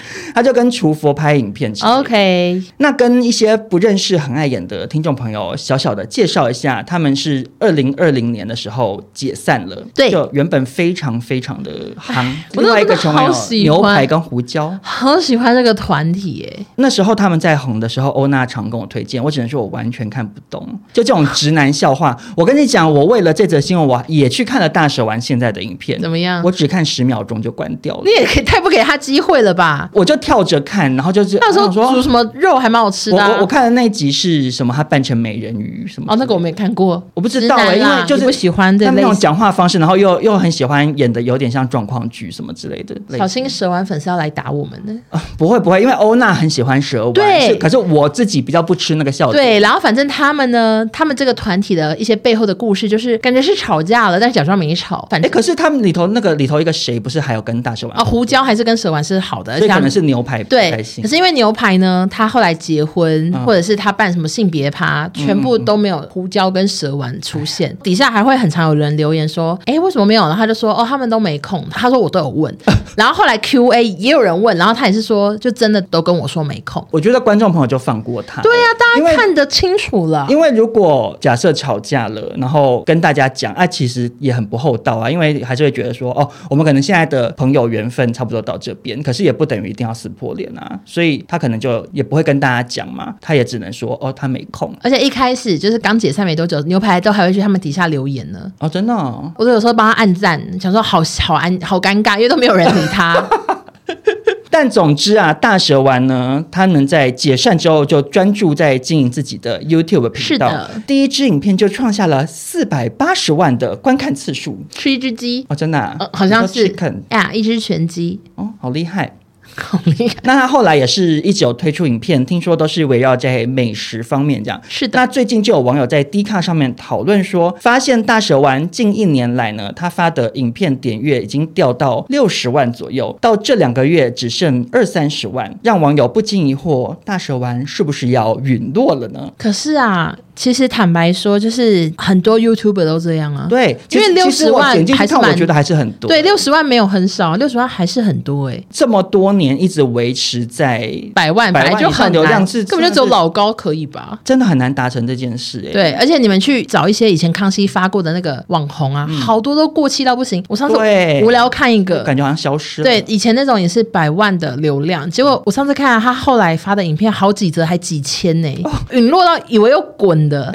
他就跟厨佛拍影片，OK。那跟一些不认识很爱演的听众朋友小小的介绍一下，他们是二零二零年的时候解散了，对，就原本非常非常的夯。另外一个成员牛排跟胡椒，好喜欢这个团体耶。那时候他们在红的时候，欧娜常跟我推荐，我只能说我完全看不懂，就这种直男笑话。我跟你讲，我为了这则新闻，我也去看了大蛇丸现在的影片，怎么样？我只看十秒钟就关掉了。你也可以太不给他机会了吧？我就。跳着看，然后就是那时候煮什么肉还蛮好吃的、啊。我我，我看的那一集是什么？他扮成美人鱼什么？哦，那个我没看过，我不知道哎、欸，因为就是不喜欢他那种讲话方式，然后又又很喜欢演的有点像状况剧什么之类的。小心蛇丸粉丝要来打我们呢、啊！不会不会，因为欧娜很喜欢蛇丸，对，可是我自己比较不吃那个笑点。对，然后反正他们呢，他们这个团体的一些背后的故事，就是感觉是吵架了，但是假装没吵。反正、欸、可是他们里头那个里头一个谁不是还有跟大蛇丸啊？胡椒还是跟蛇丸是好的，可能是牛排对。可是因为牛排呢，他后来结婚，嗯、或者是他办什么性别趴，全部都没有胡椒跟蛇丸出现。嗯、底下还会很常有人留言说：“哎，为什么没有？”然后他就说：“哦，他们都没空。”他说：“我都有问。” 然后后来 Q A 也有人问，然后他也是说：“就真的都跟我说没空。”我觉得观众朋友就放过他。对呀、啊，大家看得清楚了。因为如果假设吵架了，然后跟大家讲，啊，其实也很不厚道啊。因为还是会觉得说：“哦，我们可能现在的朋友缘分差不多到这边，可是也不等于一定要撕破脸啊。”所以他可能就。也不会跟大家讲嘛，他也只能说哦，他没空。而且一开始就是刚解散没多久，牛排都还会去他们底下留言呢。哦，真的、哦，我都有时候帮他按赞，想说好好安好尴尬，因为都没有人理他。但总之啊，大蛇丸呢，他能在解散之后就专注在经营自己的 YouTube 频道，第一支影片就创下了四百八十万的观看次数，吃一只鸡哦，真的、啊呃，好像是呀，一只全鸡哦，好厉害。好厉害！那他后来也是一直有推出影片，听说都是围绕在美食方面这样。是的。那最近就有网友在 D 卡上面讨论说，发现大蛇丸近一年来呢，他发的影片点阅已经掉到六十万左右，到这两个月只剩二三十万，让网友不禁疑惑：大蛇丸是不是要陨落了呢？可是啊。其实坦白说，就是很多 YouTuber 都这样啊。对，因为六十万还是蛮，我觉得还是很多。对，六十万没有很少，六十万还是很多哎、欸。这么多年一直维持在百万，百万本来就很流量是，根本就只有老高可以吧？真的很难达成这件事哎、欸。对，而且你们去找一些以前康熙发过的那个网红啊，嗯、好多都过气到不行。我上次无聊看一个，感觉好像消失了。对，以前那种也是百万的流量，结果我上次看了他后来发的影片，好几则还几千呢、欸，陨、哦、落到以为又滚的。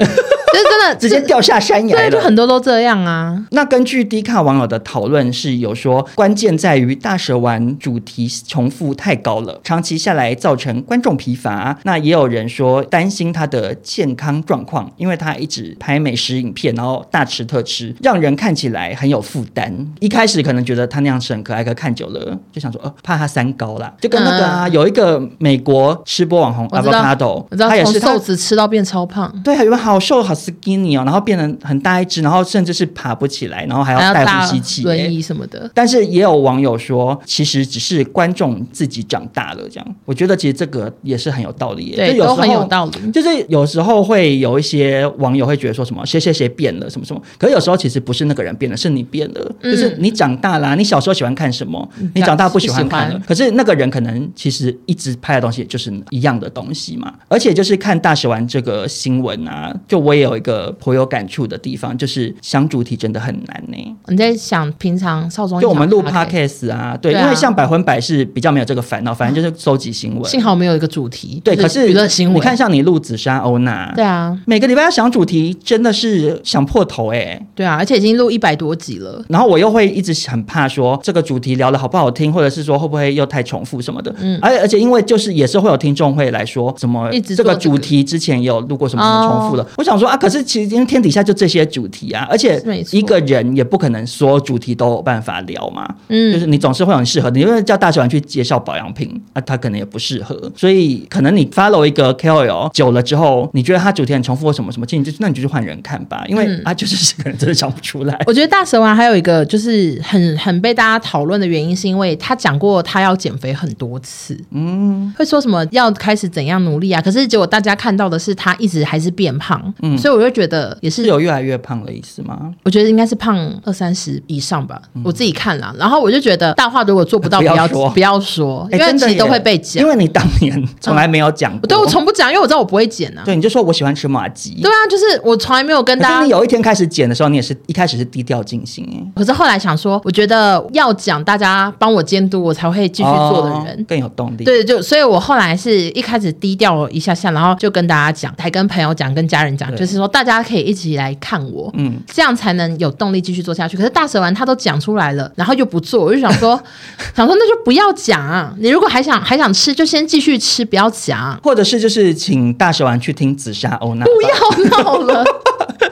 就是真的直接掉下山崖了，对，就很多都这样啊。那根据低卡网友的讨论是有说，关键在于大蛇丸主题重复太高了，长期下来造成观众疲乏。那也有人说担心他的健康状况，因为他一直拍美食影片，然后大吃特吃，让人看起来很有负担。一开始可能觉得他那样是很可爱，可看久了就想说，呃，怕他三高啦。就跟那个啊，嗯、有一个美国吃播网红 Avocado，他也是瘦子吃到变超胖，对，原本好瘦好。Skinny 哦，然后变成很大一只，然后甚至是爬不起来，然后还要带呼吸器、轮椅什么的。但是也有网友说，其实只是观众自己长大了，这样。我觉得其实这个也是很有道理，对，都很有道理。就是有时候会有一些网友会觉得说什么谁谁谁变了什么什么，可是有时候其实不是那个人变了，是你变了，嗯、就是你长大啦、啊。你小时候喜欢看什么，你长大不喜欢看了。可是那个人可能其实一直拍的东西就是一样的东西嘛。而且就是看大蛇丸这个新闻啊，就我也有。有一个颇有感触的地方，就是想主题真的很难呢。你在想平常少中，就我们录 podcast 啊，对，因为像百分百是比较没有这个烦恼，反正就是收集新闻。幸好没有一个主题，对，可是娱乐新闻。你看，像你录紫砂欧娜，对啊，每个礼拜要想主题，真的是想破头哎。对啊，而且已经录一百多集了。然后我又会一直很怕说这个主题聊的好不好听，或者是说会不会又太重复什么的。嗯，而而且因为就是也是会有听众会来说什么这个主题之前有录过什么什么重复的。我想说啊，可是其实因为天底下就这些主题啊，而且一个人也不可能所有主题都有办法聊嘛。嗯，就是你总是会很适合你，因为叫大小丸去介绍保养品啊，他可能也不适合。所以可能你 follow 一个 KOL 久了之后，你觉得他主题很重复或什么什么，其实就那你就去换人看吧，因为、嗯、啊，就是这个人真的想不出来。我觉得大蛇丸还有一个就是很很被大家讨论的原因，是因为他讲过他要减肥很多次，嗯，会说什么要开始怎样努力啊，可是结果大家看到的是他一直还是变胖，嗯，所以我就觉得也是，有越来越胖的意思吗？我觉得应该是胖二三十以上吧，嗯、我自己看了，然后我就觉得大话如果做不到，不要说，不要说，因为其实都会被讲，因为你当年从来没有讲过，对、嗯、我从不讲，因为我知道我不会减啊，对，你就说我喜欢吃马吉，对啊，就是我从来没有跟大家，你有一天开始减的时候，你也是一开始是低调进行，哎，可是后来想说，我觉得要讲，大家帮我监督，我才会继续做的人、哦、更有动力，对，就所以，我后来是一开始低调一下下，然后就跟大家讲，还跟朋友讲，跟家人讲，就是说大家可以一起来看我，嗯，这样才能有动力继续做下去。可是大蛇丸他都讲出来了，然后又不做，我就想说，想说那就不要讲啊，你如果还想还想吃，就先继续吃，不要讲，或者是就是请大蛇丸去听紫砂欧娜，不要闹了。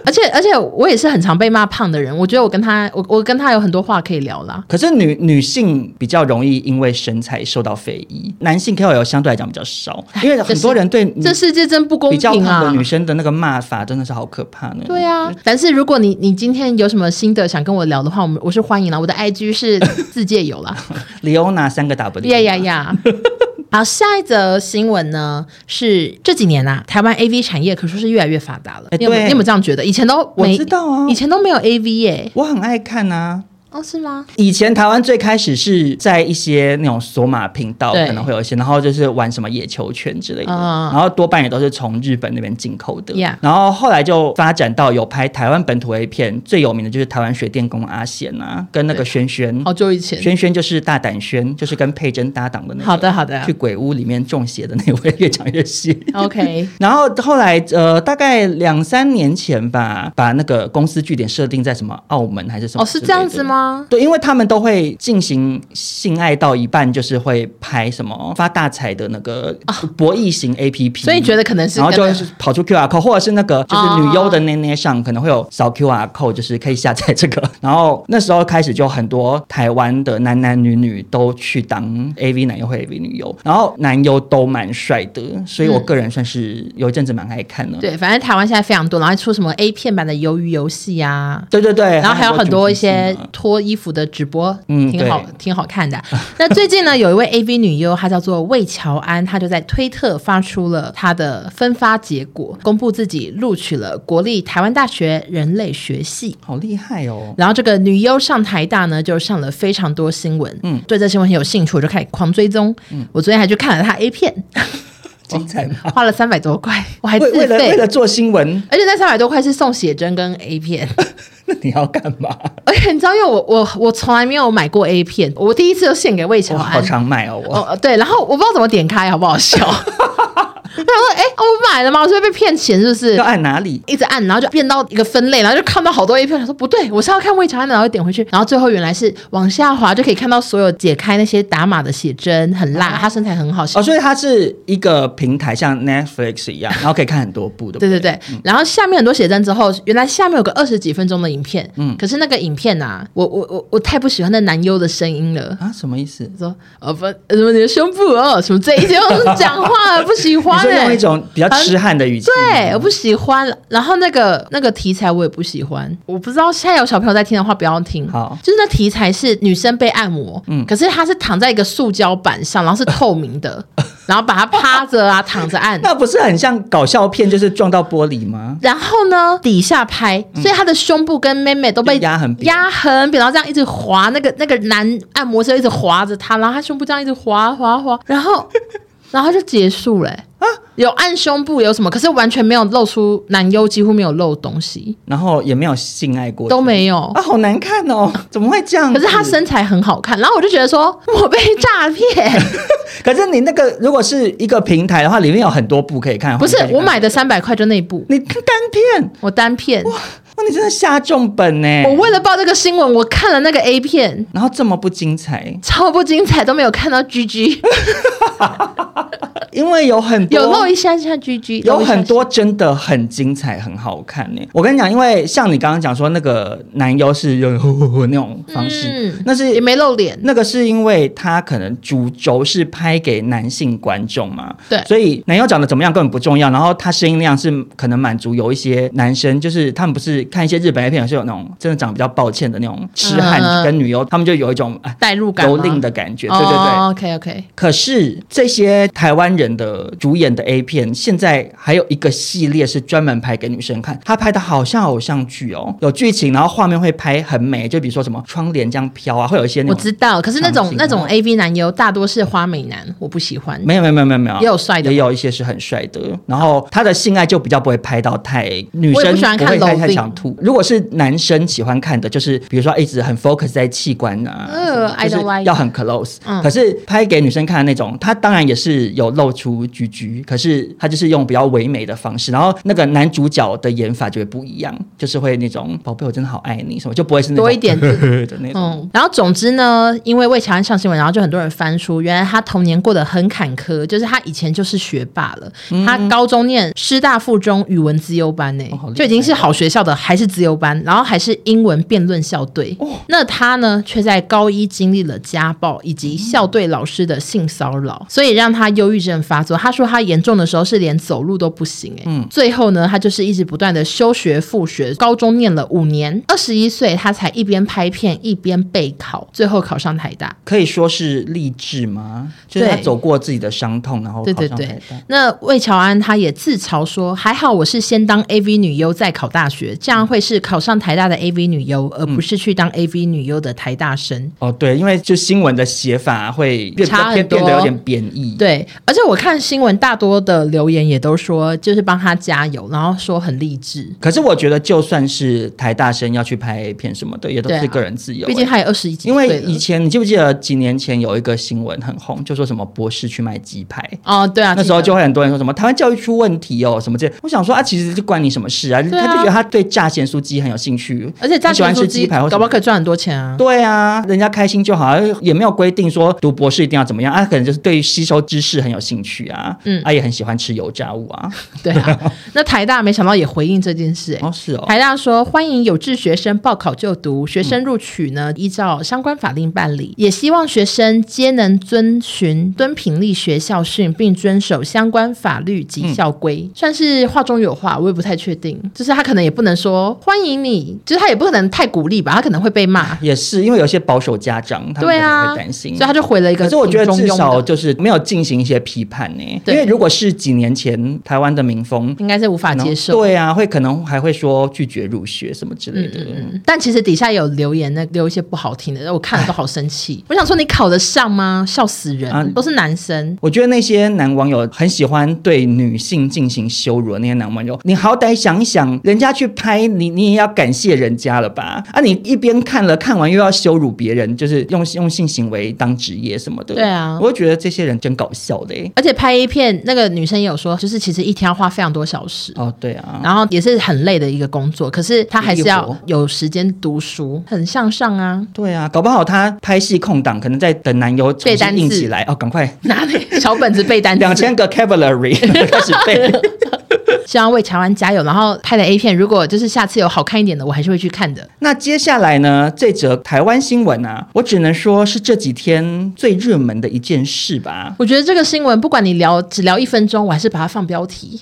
而且而且我也是很常被骂胖的人，我觉得我跟他我我跟他有很多话可以聊啦。可是女女性比较容易因为身材受到非议，男性 KOL 相对来讲比较少，因为很多人对这世界真不公平啊！比较胖的女生的那个骂法真的是好可怕呢。对啊，但是如果你你今天有什么新的想跟我聊的话，我们我是欢迎了。我的 IG 是自介有啦，Leona 三个 W。呀呀呀！好，下一则新闻呢是这几年啊，台湾 AV 产业可说是越来越发达了。欸、你有没有你有没有这样觉得？以前都我知道啊，以前都没有 AV 耶、欸，我很爱看啊。哦，是吗？以前台湾最开始是在一些那种索马频道可能会有一些，然后就是玩什么野球拳之类的，然后多半也都是从日本那边进口的。然后后来就发展到有拍台湾本土 A 片，最有名的就是台湾水电工阿贤啊，跟那个轩轩。好久以前，轩轩就是大胆轩，就是跟佩珍搭档的那个。好的，好的。去鬼屋里面中邪的那位，越讲越细。OK。然后后来呃，大概两三年前吧，把那个公司据点设定在什么澳门还是什么？哦，是这样子吗？对，因为他们都会进行性爱到一半，就是会拍什么发大财的那个博弈型 A P P，所以觉得可能是，然后就是跑出 Q R code，或者是那个就是女优的那那上可能会有扫 Q R code，就是可以下载这个。然后那时候开始就很多台湾的男男女女都去当 A V 男优或 A V 女优，然后男优都蛮帅的，所以我个人算是有一阵子蛮爱看的。对，反正台湾现在非常多，然后出什么 A 片版的鱿鱼游戏啊，对对对，然后还有很多一些脱。脱衣服的直播，嗯，挺好，挺好看的。那最近呢，有一位 AV 女优，她叫做魏乔安，她就在推特发出了她的分发结果，公布自己录取了国立台湾大学人类学系，好厉害哦。然后这个女优上台大呢，就上了非常多新闻，嗯，对这新闻很有兴趣，我就开始狂追踪。嗯，我昨天还去看了她 A 片。精彩吗？花了三百多块，我还自费为了为了做新闻，而且那三百多块是送写真跟 A 片。那你要干嘛？而且你知道，因为我我我从来没有买过 A 片，我第一次就献给魏乔安。好常买哦，我哦对，然后我不知道怎么点开，好不好笑？他说：“哎、欸，我买了吗？我是不是被骗钱是不是？要按哪里？一直按，然后就变到一个分类，然后就看到好多 A 片。他说不对，我是要看魏乔安的，然后点回去，然后最后原来是往下滑就可以看到所有解开那些打码的写真，很辣，他身材很好。哦，所以它是一个平台，像 Netflix 一样，然后可以看很多部的。对对对，然后下面很多写真之后，原来下面有个二十几分钟的影片。嗯，可是那个影片呐、啊，我我我我太不喜欢那男优的声音了啊！什么意思？说哦不，什么你的胸部哦，什么这一些 讲话不喜欢、欸。”用一种比较痴汉的语气，对，我不喜欢。然后那个那个题材我也不喜欢。我不知道现在有小朋友在听的话，不要听。好，就是那题材是女生被按摩，嗯，可是她是躺在一个塑胶板上，然后是透明的，然后把她趴着啊，躺着按，那不是很像搞笑片，就是撞到玻璃吗？然后呢，底下拍，所以她的胸部跟妹妹都被压很压很扁，然后这样一直滑，那个那个男按摩师一直滑着她，然后她胸部这样一直滑滑滑，然后 然后就结束了、欸、啊。有按胸部有什么，可是完全没有露出男优几乎没有露东西，然后也没有性爱过，都没有啊，好难看哦，怎么会这样？可是他身材很好看，然后我就觉得说我被诈骗。可是你那个如果是一个平台的话，里面有很多部可以看。不是我买的三百块就那一部，你单片，我单片。哇，哇，你真的下重本呢！我为了报这个新闻，我看了那个 A 片，然后这么不精彩，超不精彩，都没有看到 GG。因为有很多有露一下下 GG，有很多真的很精彩，很好看呢。我跟你讲，因为像你刚刚讲说那个男优是用那种方式，嗯、那是也没露脸。那个是因为他可能主轴是拍给男性观众嘛，对，所以男优长得怎么样根本不重要。然后他声音量是可能满足有一些男生，就是他们不是看一些日本 A 片，是有那种真的长得比较抱歉的那种痴汉跟女优，嗯、他们就有一种代入感、蹂躏的感觉。对对对、哦、，OK OK。可是这些台湾人的主演的 A 片，现在还有一个系列是专门拍给女生看，他拍的好像偶像剧哦，有剧情，然后画面会拍很美，就比如说什么窗帘这样飘啊，会有一些那种。我知道，可是那种那种 AV 男优大多是花美男，我不喜欢。没有没有没有没有没有，也有帅的，也有一些是很帅的。然后他的性爱就比较不会拍到太女生不喜欢看太太想吐。如果是男生喜欢看的，就是比如说一直很 focus 在器官啊，呃，就是要很 close。嗯，可是拍给女生看的那种，他当然也是有露出菊菊可是他就是用比较唯美的方式，然后那个男主角的演法就会不一样，就是会那种宝贝，我真的好爱你什么，就不会是那种多一点。的那种。嗯，然后总之呢，因为魏乔安上新闻，然后就很多人翻出，原来他童年过得很坎坷，就是他以前就是学霸了，嗯、他高中念师大附中语文资优班呢、哦，就已经是好学校的，还是资优班，然后还是英文辩论校队。哦、那他呢，却在高一经历了家暴以及校队老师的性骚扰，所以让他忧郁症发作。他说他严重的时候是连走路都不行哎。嗯，最后呢，他就是一直不断的休学复学，高中念了五年，二十一岁他才一边拍片一边备考，最后考上台大。可以说是励志吗？就是他走过自己的伤痛，然后考上台大。对对对。那魏乔安他也自嘲说：“还好我是先当 AV 女优再考大学，这样会是考上台大的 AV 女优，而不是去当 AV 女优的台大生。嗯”哦，对，因为就新闻的写法会变差很多，变得有点贬义。对，而且我看新闻大多的留言也都说，就是帮他加油，然后说很励志。可是我觉得，就算是台大生要去拍片什么的，也都是个人自由。毕竟他有二十一。因为以前你记不记得几年前有一个新闻很红，就说什么博士去卖鸡排？哦，对啊，那时候就会很多人说什么台湾教育出问题哦，什么这。我想说啊，其实就关你什么事啊？啊他就觉得他对炸咸酥鸡很有兴趣，而且炸喜欢吃鸡排，搞不好可以赚很多钱啊。对啊，人家开心就好，也没有规定说读博士一定要怎么样啊，可能就是对于吸收知识很有兴趣啊。嗯，啊也很喜欢吃油炸物啊。对啊，那台大没想到也回应这件事，欸，哦是哦。台大说欢迎有志学生报考就读，学生录取呢，嗯、依照相关法令办理，也希望学生皆能遵循敦品力学校训，并遵守相关法律及校规，嗯，算是话中有话，我也不太确定，就是他可能也不能说欢迎你，就是他也不可能太鼓励吧，他可能会被骂。也是因为有些保守家长，他们可能会担心，对啊，所以他就回了一个。可是我觉得至少就是没有进行一些批判呢，因为如果是几年前台湾的民风，应该是无法接受。对啊，会可能还会说拒绝入学什么之类的。嗯嗯，但其实底下有留言，那留一些不好听的，我看了都好生气。我想说，你考得上吗？笑死人！啊，都是男生。我觉得那些男网友很喜欢对女性进行羞辱那些男网友，你好歹想一想，人家去拍你，你也要感谢人家了吧？啊，你一边看了看完又要羞辱别人，就是用用性行为当职业什么的。对啊，我就觉得这些人真搞笑的。而且拍一片，那个女生也有说，就是其实一天要花非常多小时。哦，对啊。然后也是很累的一个工作，可是她还是要有时间读书，很向上啊。对啊，搞不好她拍戏空档，可能在等男友背单词起来哦，赶快拿小本子背单词，两千个 vocabulary 开始背。希望为台湾加油。然后拍的 A 片，如果就是下次有好看一点的，我还是会去看的。那接下来呢？这则台湾新闻啊，我只能说是这几天最热门的一件事吧。我觉得这个新闻，不管你聊只聊一分钟，我还是把它放标题。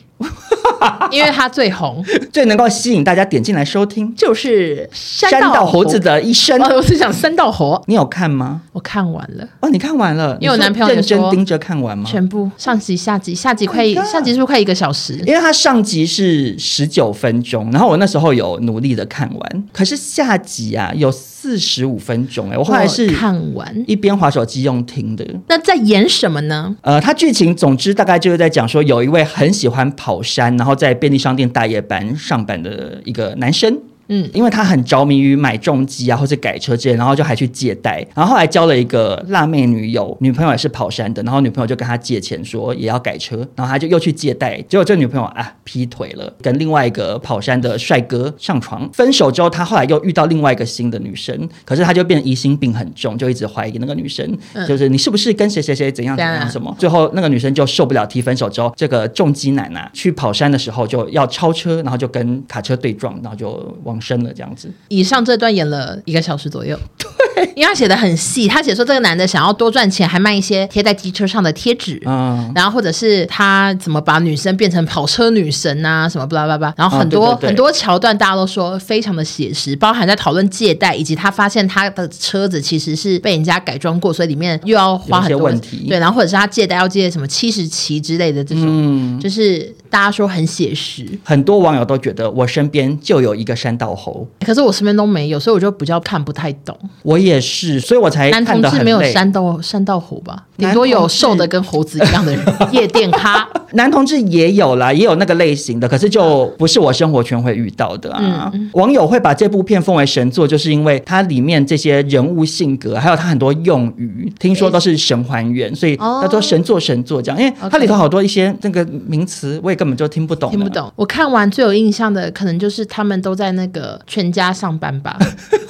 因为它最红，最能够吸引大家点进来收听，就是山道猴子的一生。哦、我是讲山道猴，你有看吗？我看完了。哦，你看完了？因为我男朋友认真盯着看完吗？全部上集、下集、下集快，oh、下集是不是快一个小时？因为它上集是十九分钟，然后我那时候有努力的看完，可是下集啊有。四十五分钟，哎，我后来是看完一边划手机用听的。那在演什么呢？呃，它剧情总之大概就是在讲说，有一位很喜欢跑山，然后在便利商店大夜班上班的一个男生。嗯，因为他很着迷于买重机啊，或者改车之类，然后就还去借贷，然后后来交了一个辣妹女友，女朋友也是跑山的，然后女朋友就跟他借钱说也要改车，然后他就又去借贷，结果这个女朋友啊劈腿了，跟另外一个跑山的帅哥上床，分手之后他后来又遇到另外一个新的女生，可是他就变疑心病很重，就一直怀疑那个女生，嗯、就是你是不是跟谁谁谁怎样怎样什么，最后那个女生就受不了提分手之后，这个重机男啊去跑山的时候就要超车，然后就跟卡车对撞，然后就往生了这样子。以上这段演了一个小时左右，对，因为他写的很细，他写说这个男的想要多赚钱，还卖一些贴在机车上的贴纸，嗯，然后或者是他怎么把女生变成跑车女神啊，什么巴拉巴拉，然后很多、很多桥段大家都说非常的写实，包含在讨论借贷，以及他发现他的车子其实是被人家改装过，所以里面又要花很多问题，对，然后或者是他借贷要借什么七十期之类的这种，嗯，就是大家说很写实，很多网友都觉得我身边就有一个山道猴。可是我身边都没有，所以我就比较看不太懂。我也是，所以我才。男同志没有山道山道猴吧？顶多有瘦的跟猴子一样的人，夜店咖。男同志也有啦，也有那个类型的，可是就不是我生活圈会遇到的啊。嗯、网友会把这部片奉为神作，就是因为它里面这些人物性格，还有它很多用语，听说都是神还原，所以叫做神作神作这样。因为它里头好多一些那个名词，我也根本就听不懂。听不懂。我看完最有印象的，可能就是他们都在那个全家上班吧。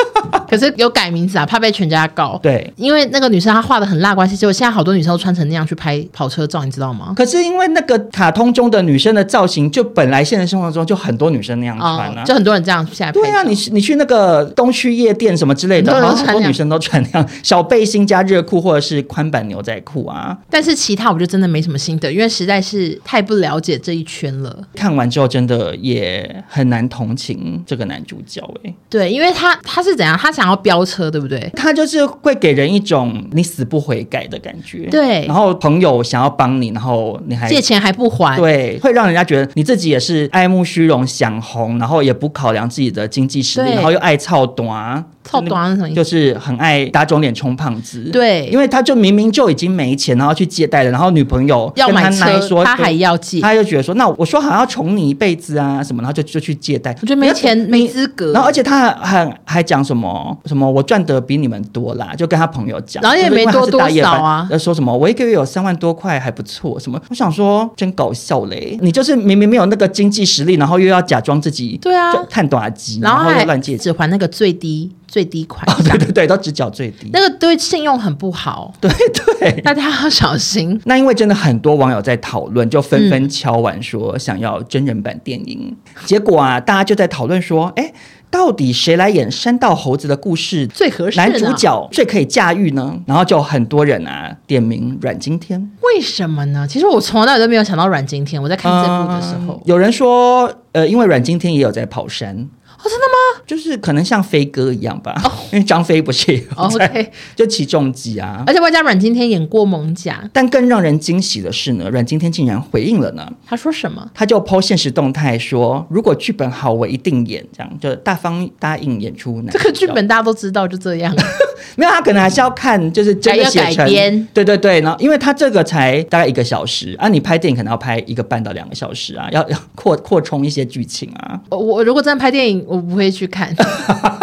可是有改名字啊，怕被全家告。对，因为那个女生她画的很辣关系，结果现在好多女生都穿成那样去拍跑车照，你知道吗？可是因为那个卡通中的女生的造型，就本来现实生活中就很多女生那样穿啊，哦、就很多人这样现在拍。对啊，你你去那个东区夜店什么之类的，很多，很多女生都穿那样小背心加热裤或者是宽版牛仔裤啊。但是其他我就真的没什么心得，因为实在是太不了解这一圈了。看完之后真的也很难同情这个男主角哎、欸。对，因为他他是怎样，他想要飙车，对不对？他就是会给人一种你死不悔改的感觉。对，然后朋友想要帮你，然后你还借钱还不还，对，会让人家觉得你自己也是爱慕虚荣、想红，然后也不考量自己的经济实力，然后又爱操短。操短什么意思？就是很爱打肿脸充胖子。对，因为他就明明就已经没钱，然后去借贷了，然后女朋友跟他奶说他还要借，他就觉得说，那我说好像要宠你一辈子啊什么，然后就就去借贷。我觉得没钱没资格。然后而且他还还讲什么什么我赚的比你们多啦，就跟他朋友讲，然后也没多多少啊，说什么我一个月有三万多块还不错什么。我想说真搞笑嘞，你就是明明没有那个经济实力，然后又要假装自己对啊，探短机，然后又乱借，只还那个最低。最低款，哦，对对对，都只缴最低，那个对信用很不好，对对，大家要小心。那因为真的很多网友在讨论，就纷纷敲碗说想要真人版电影。嗯、结果啊，大家就在讨论说，哎，到底谁来演山道猴子的故事最合适？男主角最可以驾驭呢？然后就很多人啊点名阮经天，为什么呢？其实我从来到尾都没有想到阮经天。我在看这部的时候，嗯、有人说，呃，因为阮经天也有在跑山。哦，真的吗？就是可能像飞哥一样吧，哦、因为张飞不是也有在，OK，就起重机啊。而且外加阮经天演过蒙甲，但更让人惊喜的是呢，阮经天竟然回应了呢。他说什么？他就 po 现实动态说，如果剧本好，我一定演，这样就大方答应演出。这个剧本大家都知道，就这样。没有，他可能还是要看，就是真的写成。对对对，然后因为他这个才大概一个小时啊，你拍电影可能要拍一个半到两个小时啊，要要扩扩充一些剧情啊。我如果真的拍电影。我不会去看。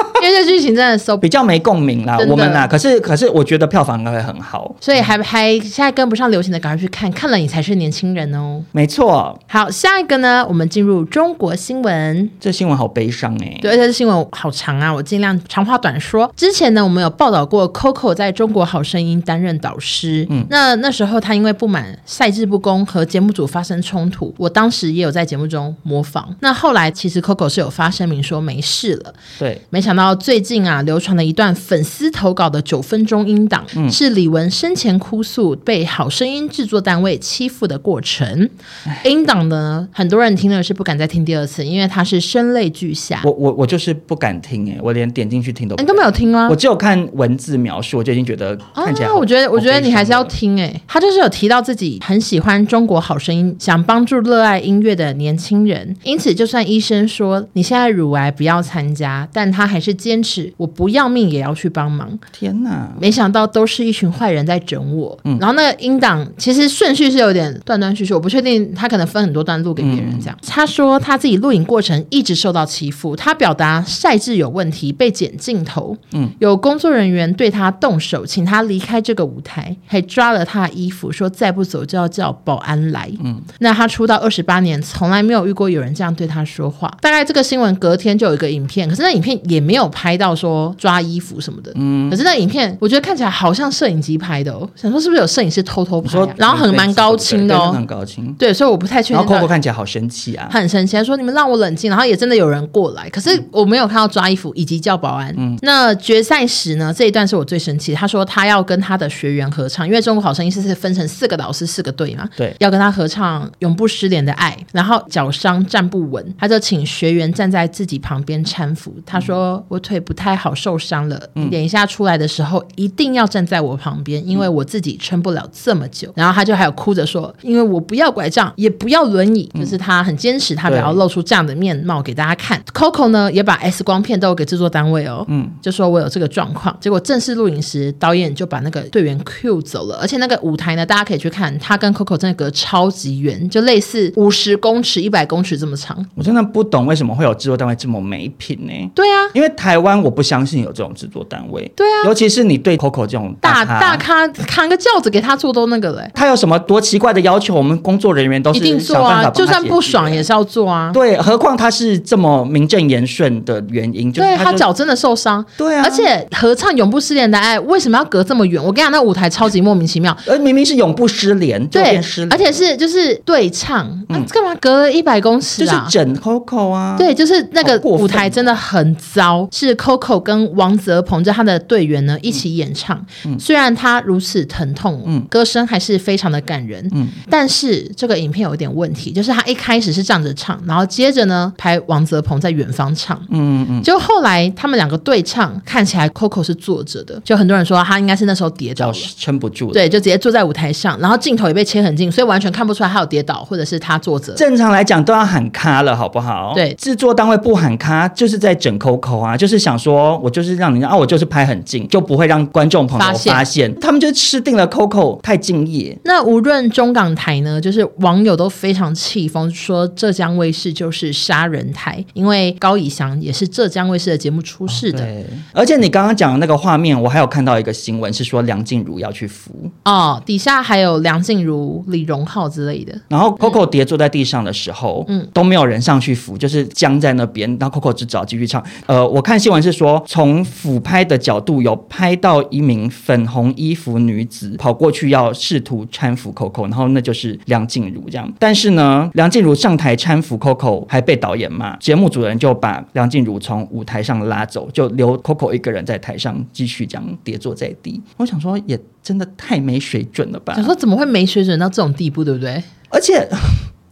剧情真的收比较没共鸣啦，我们啦，可是可是我觉得票房应该会很好，所以还还现在跟不上流行的，赶快去看，看了你才是年轻人哦。没错，好，下一个呢，我们进入中国新闻。这新闻好悲伤哎、欸，对，而且这新闻好长啊，我尽量长话短说。之前呢，我们有报道过 Coco 在中国好声音担任导师，嗯，那那时候他因为不满赛制不公和节目组发生冲突，我当时也有在节目中模仿。那后来其实 Coco 是有发声明说没事了，对，没想到。最近啊，流传了一段粉丝投稿的九分钟音档，嗯、是李玟生前哭诉被好声音制作单位欺负的过程。音档呢，很多人听了是不敢再听第二次，因为它是声泪俱下。我我我就是不敢听哎，我连点进去听都。你都没有听吗？我只有看文字描述，我就已经觉得看起来、啊。我觉得我觉得你还是要听哎。他就是有提到自己很喜欢中国好声音，想帮助热爱音乐的年轻人，因此就算医生说你现在乳癌不要参加，但他还是坚持我不要命也要去帮忙。天哪！没想到都是一群坏人在整我。嗯，然后那个音档其实顺序是有点断断续续，我不确定他可能分很多段录给别人这样。嗯、他说他自己录影过程一直受到欺负，他表达赛制有问题，被剪镜头。嗯，有工作人员对他动手，请他离开这个舞台，还抓了他的衣服，说再不走就要叫保安来。嗯，那他出道二十八年，从来没有遇过有人这样对他说话。大概这个新闻隔天就有一个影片，可是那影片也没有拍到说抓衣服什么的。嗯，可是那影片我觉得看起来好像摄影机拍的哦，想说是不是有摄影师偷偷拍，啊？然后很蛮高清的哦，很高清。对，所以我不太确定。然后 Coco 看起来好生气啊，他很生气，他说你们让我冷静。然后也真的有人过来，可是我没有看到抓衣服以及叫保安。嗯，那决赛时呢，这一段是我最生气。他说他要跟他的学员合唱，因为中国好声音是是分成四个导师四个队嘛，对，要跟他合唱《永不失联的爱》。然后脚伤站不稳，他就请学员站在自己旁边搀扶。他说我腿不太好，受伤了，嗯，等一下出来的时候一定要站在我旁边，因为我自己撑不了这么久。然后他就还有哭着说，因为我不要拐杖，也不要轮椅，就是他很坚持，他不要露出这样的面貌给大家看。Coco 呢也把 X 光片都给制作单位哦，嗯，就说我有这个状况。结果正式录影时，导演就把那个队员 Q 走了，而且那个舞台呢，大家可以去看，他跟 Coco 真的隔超级远，就类似五十公尺、一百公尺这么长。我真的不懂为什么会有制作单位这么没品呢？对啊，因为台湾我不相信有这种制作单位。对啊，尤其是你对 Coco 这种大大咖扛个轿子给他做都那个嘞，他有什么多奇怪的要求？我们工作人员都是一定做啊，就算不爽也是要做啊。对，何况他是这么名正言顺的原因，就是他脚真的受伤。对啊，而且合唱《永不失联的爱》为什么要隔这么远？我跟你讲，那舞台超级莫名其妙。而明明是永不失联，对，而且是就是对唱，那干嘛隔了一百公尺啊？就是整 Coco 啊。对，就是那个舞台真的很糟，是 Coco 跟王泽鹏就他的队员呢一起演唱。虽然他如此疼痛，嗯，歌声还是非常的感人，嗯，但是这个影片有一点问题，就是他一开始是站着唱，然后接着呢拍王泽鹏在远方唱，嗯嗯嗯，就后来他们两个对唱，看起来 Coco 是坐着的，就很多人说他应该是那时候跌倒了，撑不住，对，就直接坐在舞台上，然后镜头也被切很近，所以完全看不出来他有跌倒或者是他坐着。正常来讲都要喊卡了，好不好？对，制作单位不喊卡就是在整 Coco 啊，就是想说我就是让你啊，我就是拍很近，就不会让观众朋友发现，发现他们就吃定了 Coco 太敬业。那无论中港台呢，就是网友都非常气疯，说浙江卫视就是杀人台，因为高以翔也是浙江卫视的节目出事的。而且你刚刚讲的那个画面，我还有看到一个新闻是说梁静茹要去扶哦，底下还有梁静茹、李荣浩之类的。然后 Coco 跌坐在地上的时候，嗯，都没有人上去扶，就是僵在那边。然后 Coco 只找继续唱。呃，我看新闻是说，从俯拍的角度有拍到一名粉红衣服女子跑过去要试图搀扶 Coco，然后那就是梁静茹这样。但是呢，梁静茹上台搀扶 Coco 还被导演骂，节目组人就把梁静茹从舞台上拉走，就留 Coco 一个人在台上继续这样跌坐在地。我想说，也真的太没水准了吧？想说怎么会没水准到这种地步，对不对？而且。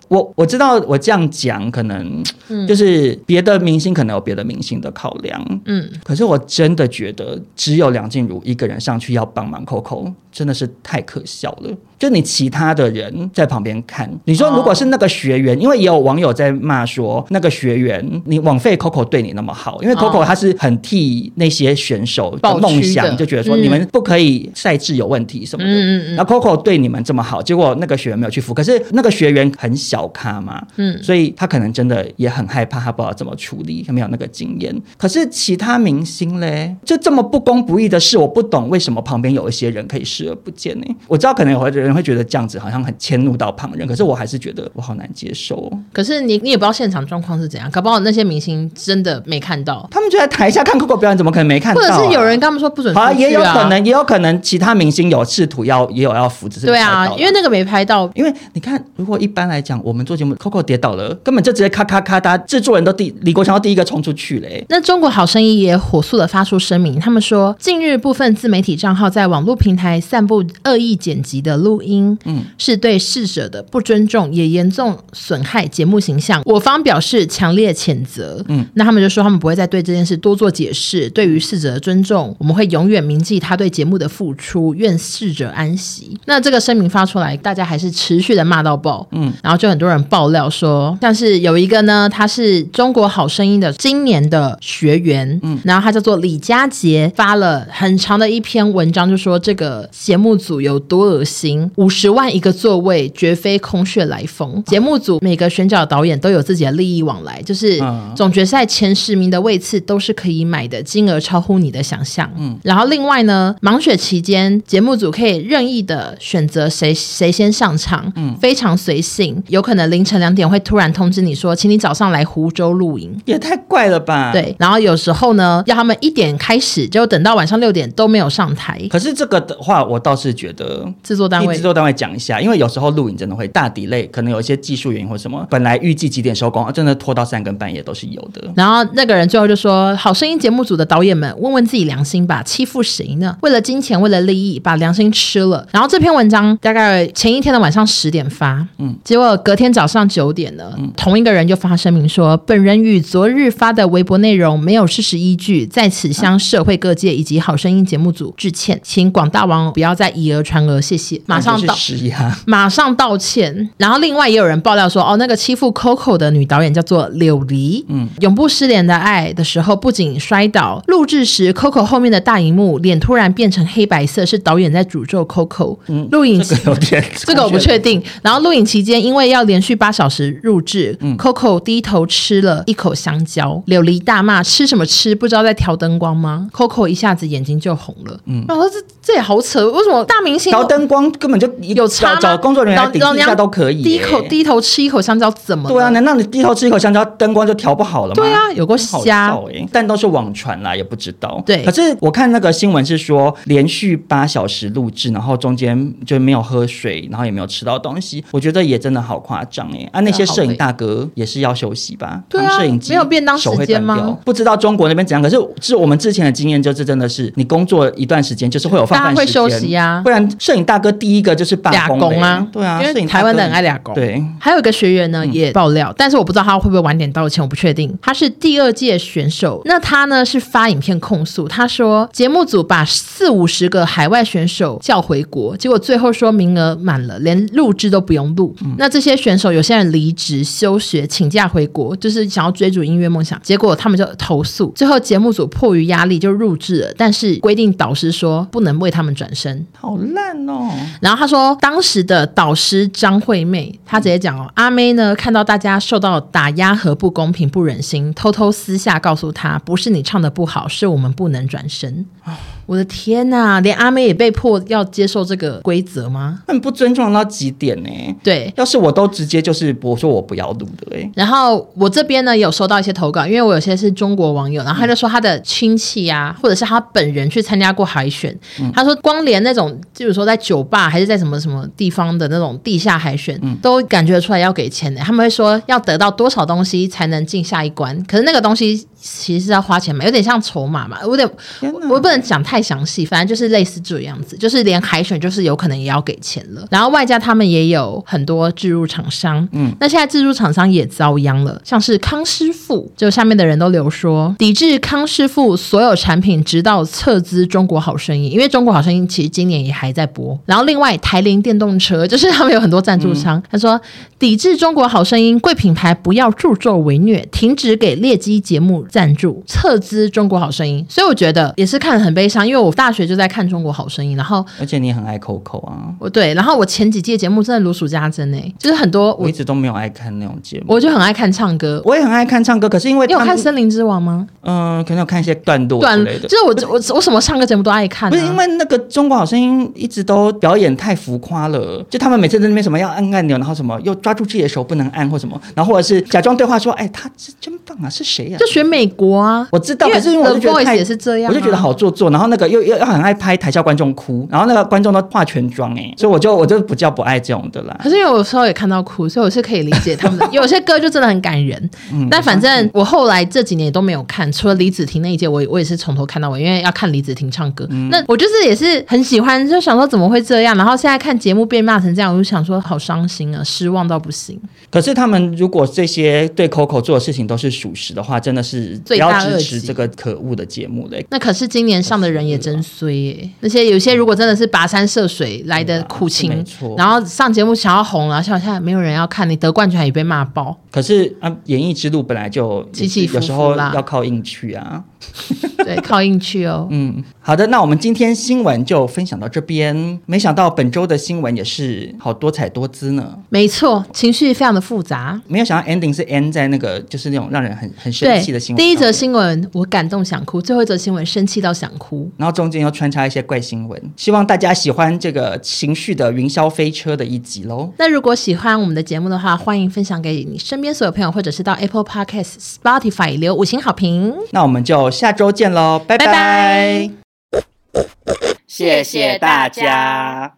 我我知道，我这样讲可能就是别的明星可能有别的明星的考量，嗯，可是我真的觉得只有梁静茹一个人上去要帮忙 Coco，真的是太可笑了。就你其他的人在旁边看，你说如果是那个学员，因为也有网友在骂说那个学员你枉费 Coco 对你那么好，因为 Coco 他是很替那些选手的梦想，就觉得说你们不可以赛制有问题什么的，嗯，然后 Coco 对你们这么好，结果那个学员没有去扶，可是那个学员很小咖嘛，嗯，所以他可能真的也很害怕，他不知道怎么处理，他没有那个经验。可是其他明星嘞，就这么不公不义的事，我不懂为什么旁边有一些人可以视而不见呢？我知道可能有的人。会觉得这样子好像很迁怒到旁人，可是我还是觉得我好难接受。可是你你也不知道现场状况是怎样，搞不好那些明星真的没看到，他们就在台下看 Coco 表演，怎么可能没看到啊？或者是有人跟他们说不准出去啊？也有可能，也有可能其他明星有试图要也有要扶持。对啊，因为那个没拍到，因为你看，如果一般来讲，我们做节目 Coco 跌倒了，根本就直接咔咔咔，大家制作人都第李国强要第一个冲出去嘞。那中国好声音也火速的发出声明，他们说近日部分自媒体账号在网络平台散布恶意剪辑的录录音，嗯，是对逝者的不尊重，也严重损害节目形象。我方表示强烈谴责。嗯，那他们就说他们不会再对这件事多做解释。对于逝者的尊重，我们会永远铭记他对节目的付出。愿逝者安息。那这个声明发出来，大家还是持续的骂到爆。嗯，然后就很多人爆料说，像是有一个呢，他是中国好声音的今年的学员，嗯，然后他叫做李佳杰，发了很长的一篇文章，就说这个节目组有多恶心，五十万一个座位，绝非空穴来风。节目组每个选角导演都有自己的利益往来，就是总决赛前十名的位次都是可以买的，金额超乎你的想象。嗯，然后另外呢，盲选期间，节目组可以任意的选择谁谁先上场，嗯，非常随性，有可能凌晨两点会突然通知你说，请你早上来湖州露营，也太怪了吧？对，然后有时候呢，要他们一点开始，就等到晚上六点都没有上台。可是这个的话，我倒是觉得制作单位，制作单位讲一下，因为有时候录影真的会大 delay，可能有一些技术原因或什么，本来预计几点收工，真的拖到三更半夜都是有的。然后那个人最后就说：“好声音节目组的导演们，问问自己良心吧，欺负谁呢？为了金钱，为了利益，把良心吃了。”然后这篇文章大概前一天的晚上十点发，嗯，结果隔天早上九点呢，嗯，同一个人就发声明说：“本人与昨日发的微博内容没有事实依据，在此向社会各界以及好声音节目组致歉，请广大网友不要再以讹传讹，谢谢。”马上道，马上道歉。然后另外也有人爆料说：“哦，那个欺负 Coco 的女导演叫做柳黎，嗯，永不失联的爱的时候不仅摔倒，录制时 Coco 后面的大荧幕脸突然变成黑白色，是导演在诅咒 Coco。嗯，录影期这个，这个我不确定。然后录影期间，因为要连续八小时录制，嗯，Coco 低头吃了一口香蕉，柳黎大骂：吃什么吃？不知道在调灯光吗？Coco 一下子眼睛就红了。嗯，然后这这也好扯，为什么大明星调灯光根本就有差？找工作人员来顶一下都可以。低口低头吃一口香蕉怎么？对啊，难道你低头吃一口香蕉，灯光就调不好了吗？对啊，有个瞎哎，但都是网传啦，也不知道。对，可是我看那个新闻是说，连续八小时录制，然后中间就没有喝水，然后也没有吃到东西，我觉得也真的好夸张哎。啊，那些摄影大哥也是要休息吧？对啊，摄影机没有便当时间吗？不知道中国那边怎样，可是是我们之前的经验，就是真的是你工作一段时间，就是会有放饭时间，会休息呀，不然摄影大哥第一个就是罢工啊，对啊，因为台湾的人爱俩工。对，还有一个学员呢也爆料，但是我不知道他会不会晚点道歉，我不确定。他是第二届选手，那他呢是发影片控诉，他说节目组把四五十个海外选手叫回国，结果最后说名额满了，连录制都不用录。嗯、那这些选手有些人离职休学请假回国，就是想要追逐音乐梦想，结果他们就投诉，最后节目组迫于压力就录制了，但是规定导师说不能为他们转身，好烂哦。然后他说当时的导师张惠妹，她直接讲哦，阿妹呢看到大家受到打压和不公平，不忍心，偷偷私下告诉她，不是你唱的不好，是我们不能转身。我的天呐，连阿妹也被迫要接受这个规则吗？很不尊重到极点呢。对，要是我都直接就是我说我不要录的哎。然后我这边呢有收到一些投稿，因为我有些是中国网友，然后他就说他的亲戚啊，或者是他本人去参加过海选，嗯、他说光连那种就是说在酒吧还是在什么什么地方的那种地下海选，嗯、都感觉出来要给钱的。他们会说要得到多少东西才能进下一关，可是那个东西其实是要花钱买，有点像筹码嘛。我有点我，不能讲太。太详细，反正就是类似这样子，就是连海选就是有可能也要给钱了，然后外加他们也有很多置入厂商，嗯，那现在置入厂商也遭殃了，像是康师傅，就下面的人都留说抵制康师傅所有产品，直到撤资中国好声音，因为中国好声音其实今年也还在播，然后另外台铃电动车就是他们有很多赞助商，嗯、他说抵制中国好声音，贵品牌不要助纣为虐，停止给劣迹节目赞助，撤资中国好声音，所以我觉得也是看得很悲伤。因为我大学就在看《中国好声音》，然后而且你很爱 Coco 啊，我对，然后我前几届节目真的如数家珍诶，就是很多我，我一直都没有爱看那种节目，我就很爱看唱歌，我也很爱看唱歌，可是因为你有看《森林之王》吗？嗯、呃，可能有看一些段落之类的，就是我我我什么唱歌节目都爱看、啊，不是因为那个《中国好声音》一直都表演太浮夸了，就他们每次在那边什么要按按钮，然后什么又抓住自己的手不能按或什么，然后或者是假装对话说，哎，他真棒啊，是谁呀、啊？就选美美国啊，我知道，可是因为我就觉得太也是这样，我就觉得好做作，然后那个又又又很爱拍台下观众哭，然后那个观众都化全妆哎，所以我就我就不叫不爱这种的啦。可是因为有时候也看到哭，所以我是可以理解他们的。有些歌就真的很感人，嗯，但反正我后来这几年也都没有看，除了李子婷那一届，我我也是从头看到尾，因为要看李子婷唱歌。嗯、那我就是也是很喜欢，就想说怎么会这样，然后现在看节目被骂成这样，我就想说好伤心啊，失望到不行。可是他们如果这些对 Coco 做的事情都是属实的话，真的是不要支持这个可恶的节目嘞。那可是今年上的人也真衰耶、欸，那些有些如果真的是跋山涉水来的苦情，啊、没错，然后上节目想要红了，现在没有人要看，你得冠军还也被骂爆。可是啊，演艺之路本来就起起伏伏，有时候要靠硬去啊。对，靠硬去哦。嗯，好的，那我们今天新闻就分享到这边。没想到本周的新闻也是好多彩多姿呢。没错，情绪非常的复杂。没有想到 ending 是 end 在那个就是那种让人很很生气的新闻。第一则新闻我感动想哭，最后一则新闻生气到想哭，然后中间又穿插一些怪新闻。希望大家喜欢这个情绪的云霄飞车的一集喽。那如果喜欢我们的节目的话，欢迎分享给你身边所有朋友，或者是到 Apple Podcast、Spotify 留五星好评。那我们就下周见喽，拜拜，谢谢大家。